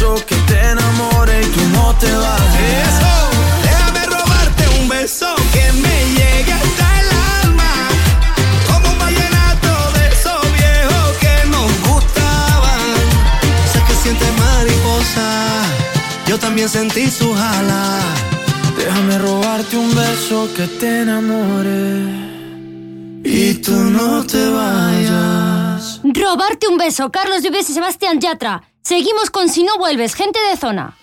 beso que te enamore y tú no te vayas. Déjame robarte un beso que me llegue hasta el alma. Como un vallenato de esos viejos que nos gustaban. Sé que sientes mariposa, yo también sentí su jala. Déjame robarte un beso que te enamore y tú no te vayas. Robarte un beso, Carlos Vives y Sebastián Yatra. Seguimos con Si no vuelves, gente de zona.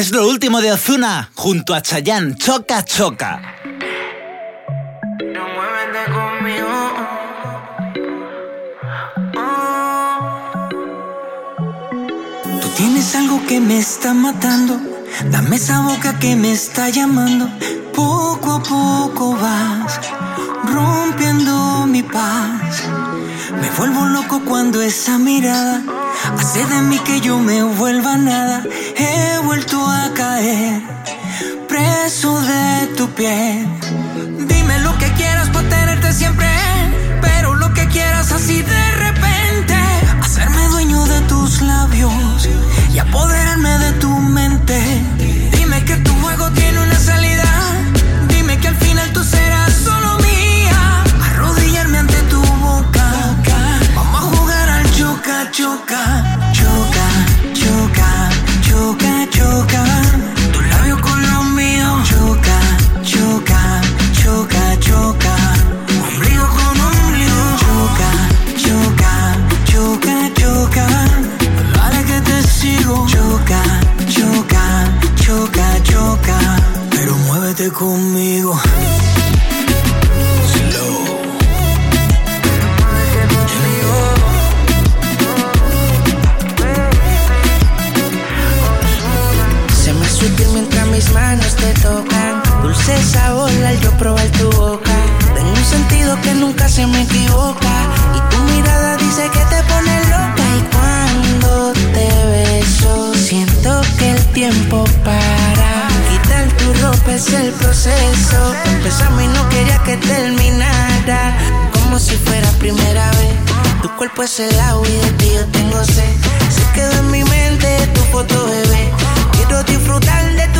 Es lo último de Ozuna junto a Chayanne, Choca Choca. Tú tienes algo que me está matando. Dame esa boca que me está llamando. Poco a poco vas rompiendo mi paz. Me vuelvo loco cuando esa mirada hace de mí que yo me vuelva nada. He vuelto a caer preso de tu piel. Dime lo que quieras para tenerte siempre, pero lo que quieras así de repente. Hacerme dueño de tus labios y apoderarme de tu mente. Dime que tu juego tiene una salida. Dime que al final tú serás solo choca, choca, choca, choca, choca, choca. Tu labio con los míos. Choca, choca, choca, choca. Ombligo con ombligo. Choca, choca, choca, choca. Dale que te sigo. Choca, choca, choca, choca. Pero muévete conmigo. Dulce sabor al yo probar tu boca. Tengo un sentido que nunca se me equivoca. Y tu mirada dice que te pone loca. Y cuando te beso, siento que el tiempo para. Quitar tu ropa es el proceso. Empezamos y no quería que terminara. Como si fuera primera vez. Tu cuerpo es el agua y de ti yo tengo sed. Se quedó en mi mente tu foto, bebé. Quiero disfrutar de tu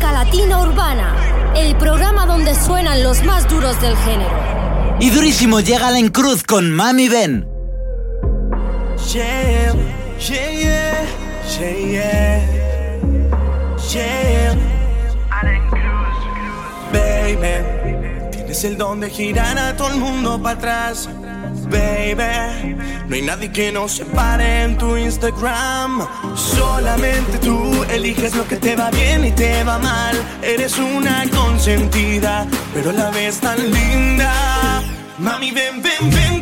Música Latina Urbana, el programa donde suenan los más duros del género. Y durísimo llega la Cruz con Mami Ben. Yeah, yeah, yeah. Baby, tienes el don de girar a todo el mundo para atrás. Baby, no hay nadie que nos separe en tu Instagram. Solamente tú eliges lo que te va bien y te va mal. Eres una consentida, pero a la vez tan linda. Mami, ven, ven, ven,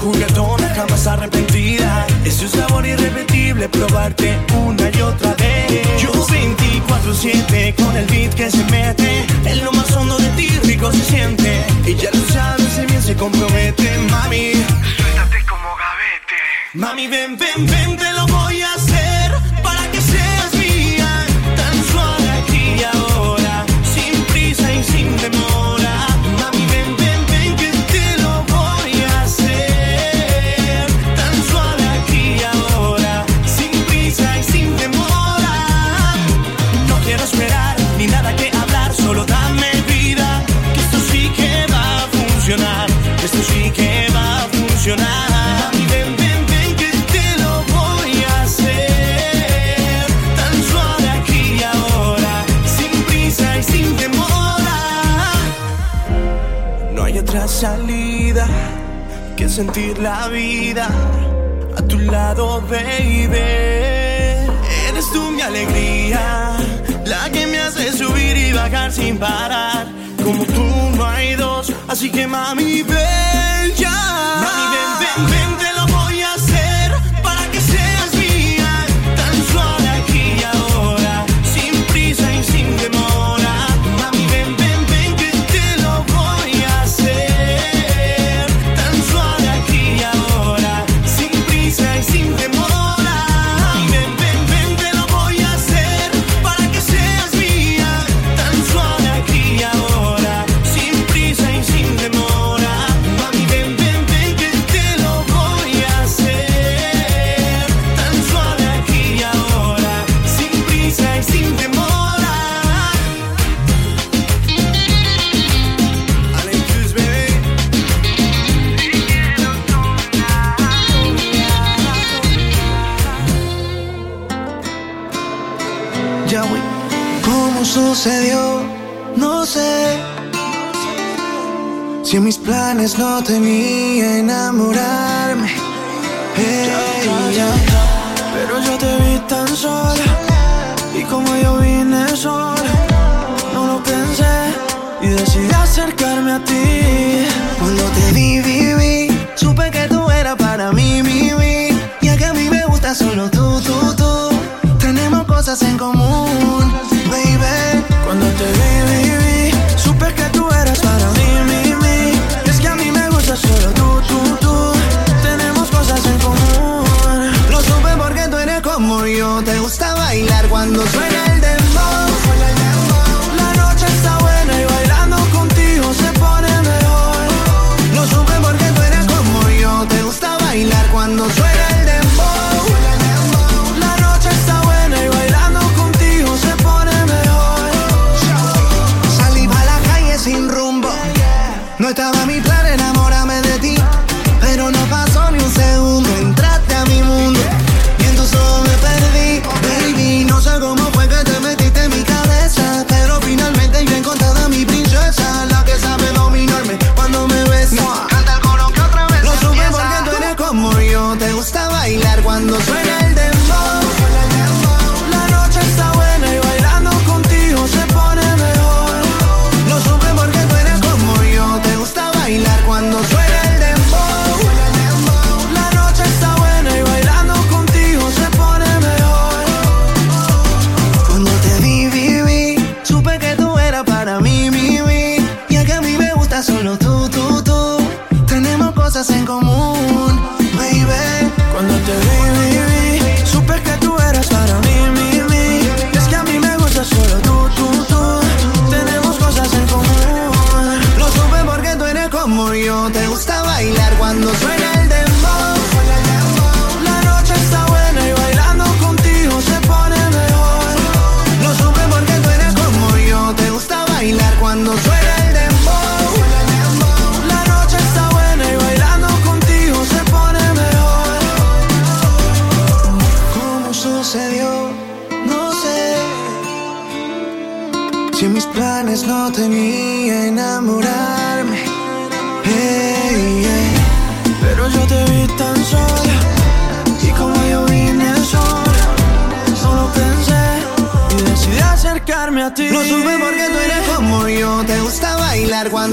juguetona, jamás arrepentida. Es un sabor irrepetible probarte una y otra vez. Yo 24-7 con el beat que se mete. En lo más hondo de ti rico se siente. Y ya lo sabes, si bien se compromete, mami. Suéltate como gavete. Mami, ven, ven, ven, te lo salida que sentir la vida a tu lado, baby. Eres tú mi alegría, la que me hace subir y bajar sin parar. Como tú no hay dos, así que mami ven ya. Mami ven ven ven. sucedió? No sé. Si en mis planes no tenía enamorarme. Pero yo te vi tan sola. Y como yo vine sola, no lo pensé. Y decidí acercarme a ti. Cuando te vi, viví. Supe que tú eras para mí, mi. Y a que a mí me gusta solo tú, tú, tú. Tenemos cosas en común solo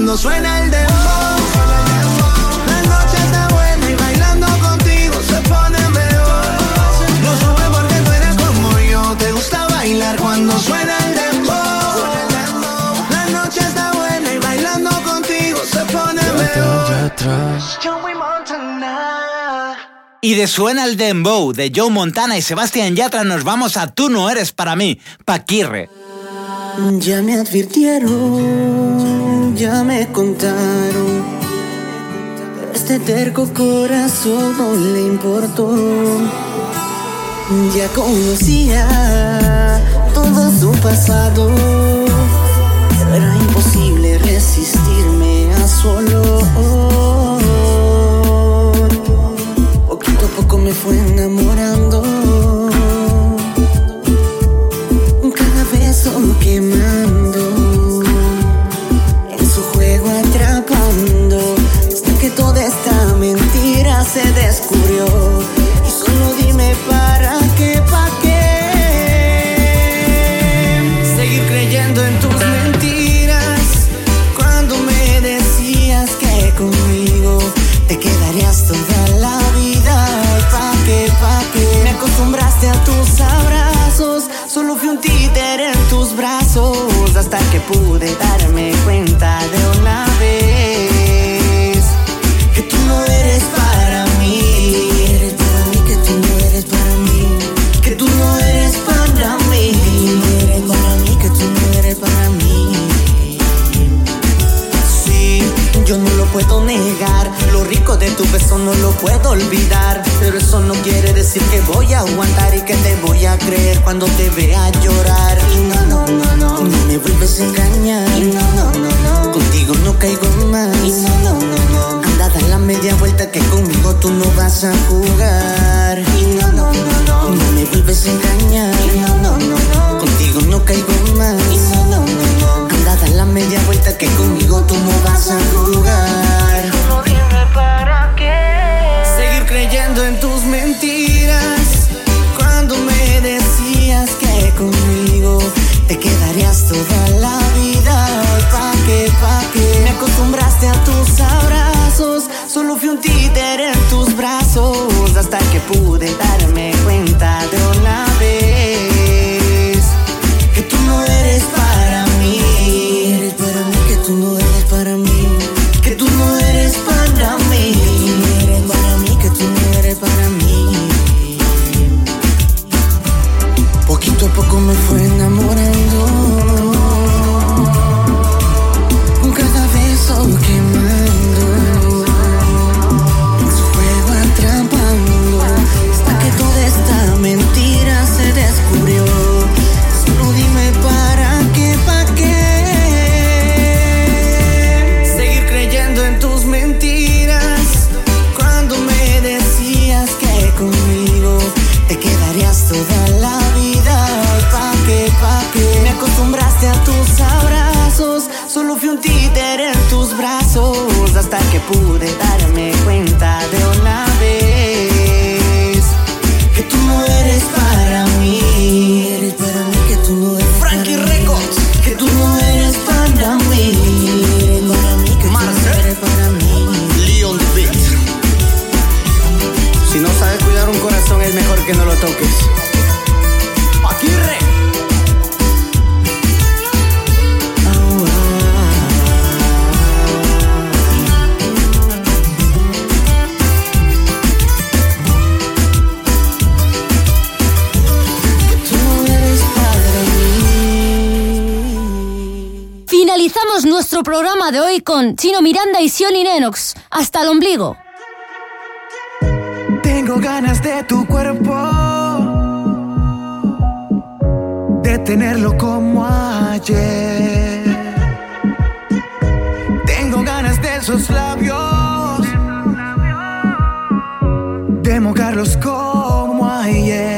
Cuando suena el dedo, la noche está buena y bailando contigo se pone mejor. Lo supe porque tú como yo, te gusta bailar cuando suena el dedo. La noche está buena y bailando contigo se pone mejor. Y de Suena el Dembow de Joe Montana y Sebastián Yatra nos vamos a Tú no eres para mí, Paquirre. Ya me advirtieron, ya me contaron. Este terco corazón no le importó. Ya conocía todo su pasado. Era imposible resistirme a su olor. Poquito a poco me fue enamorando. solo quemando. Como a.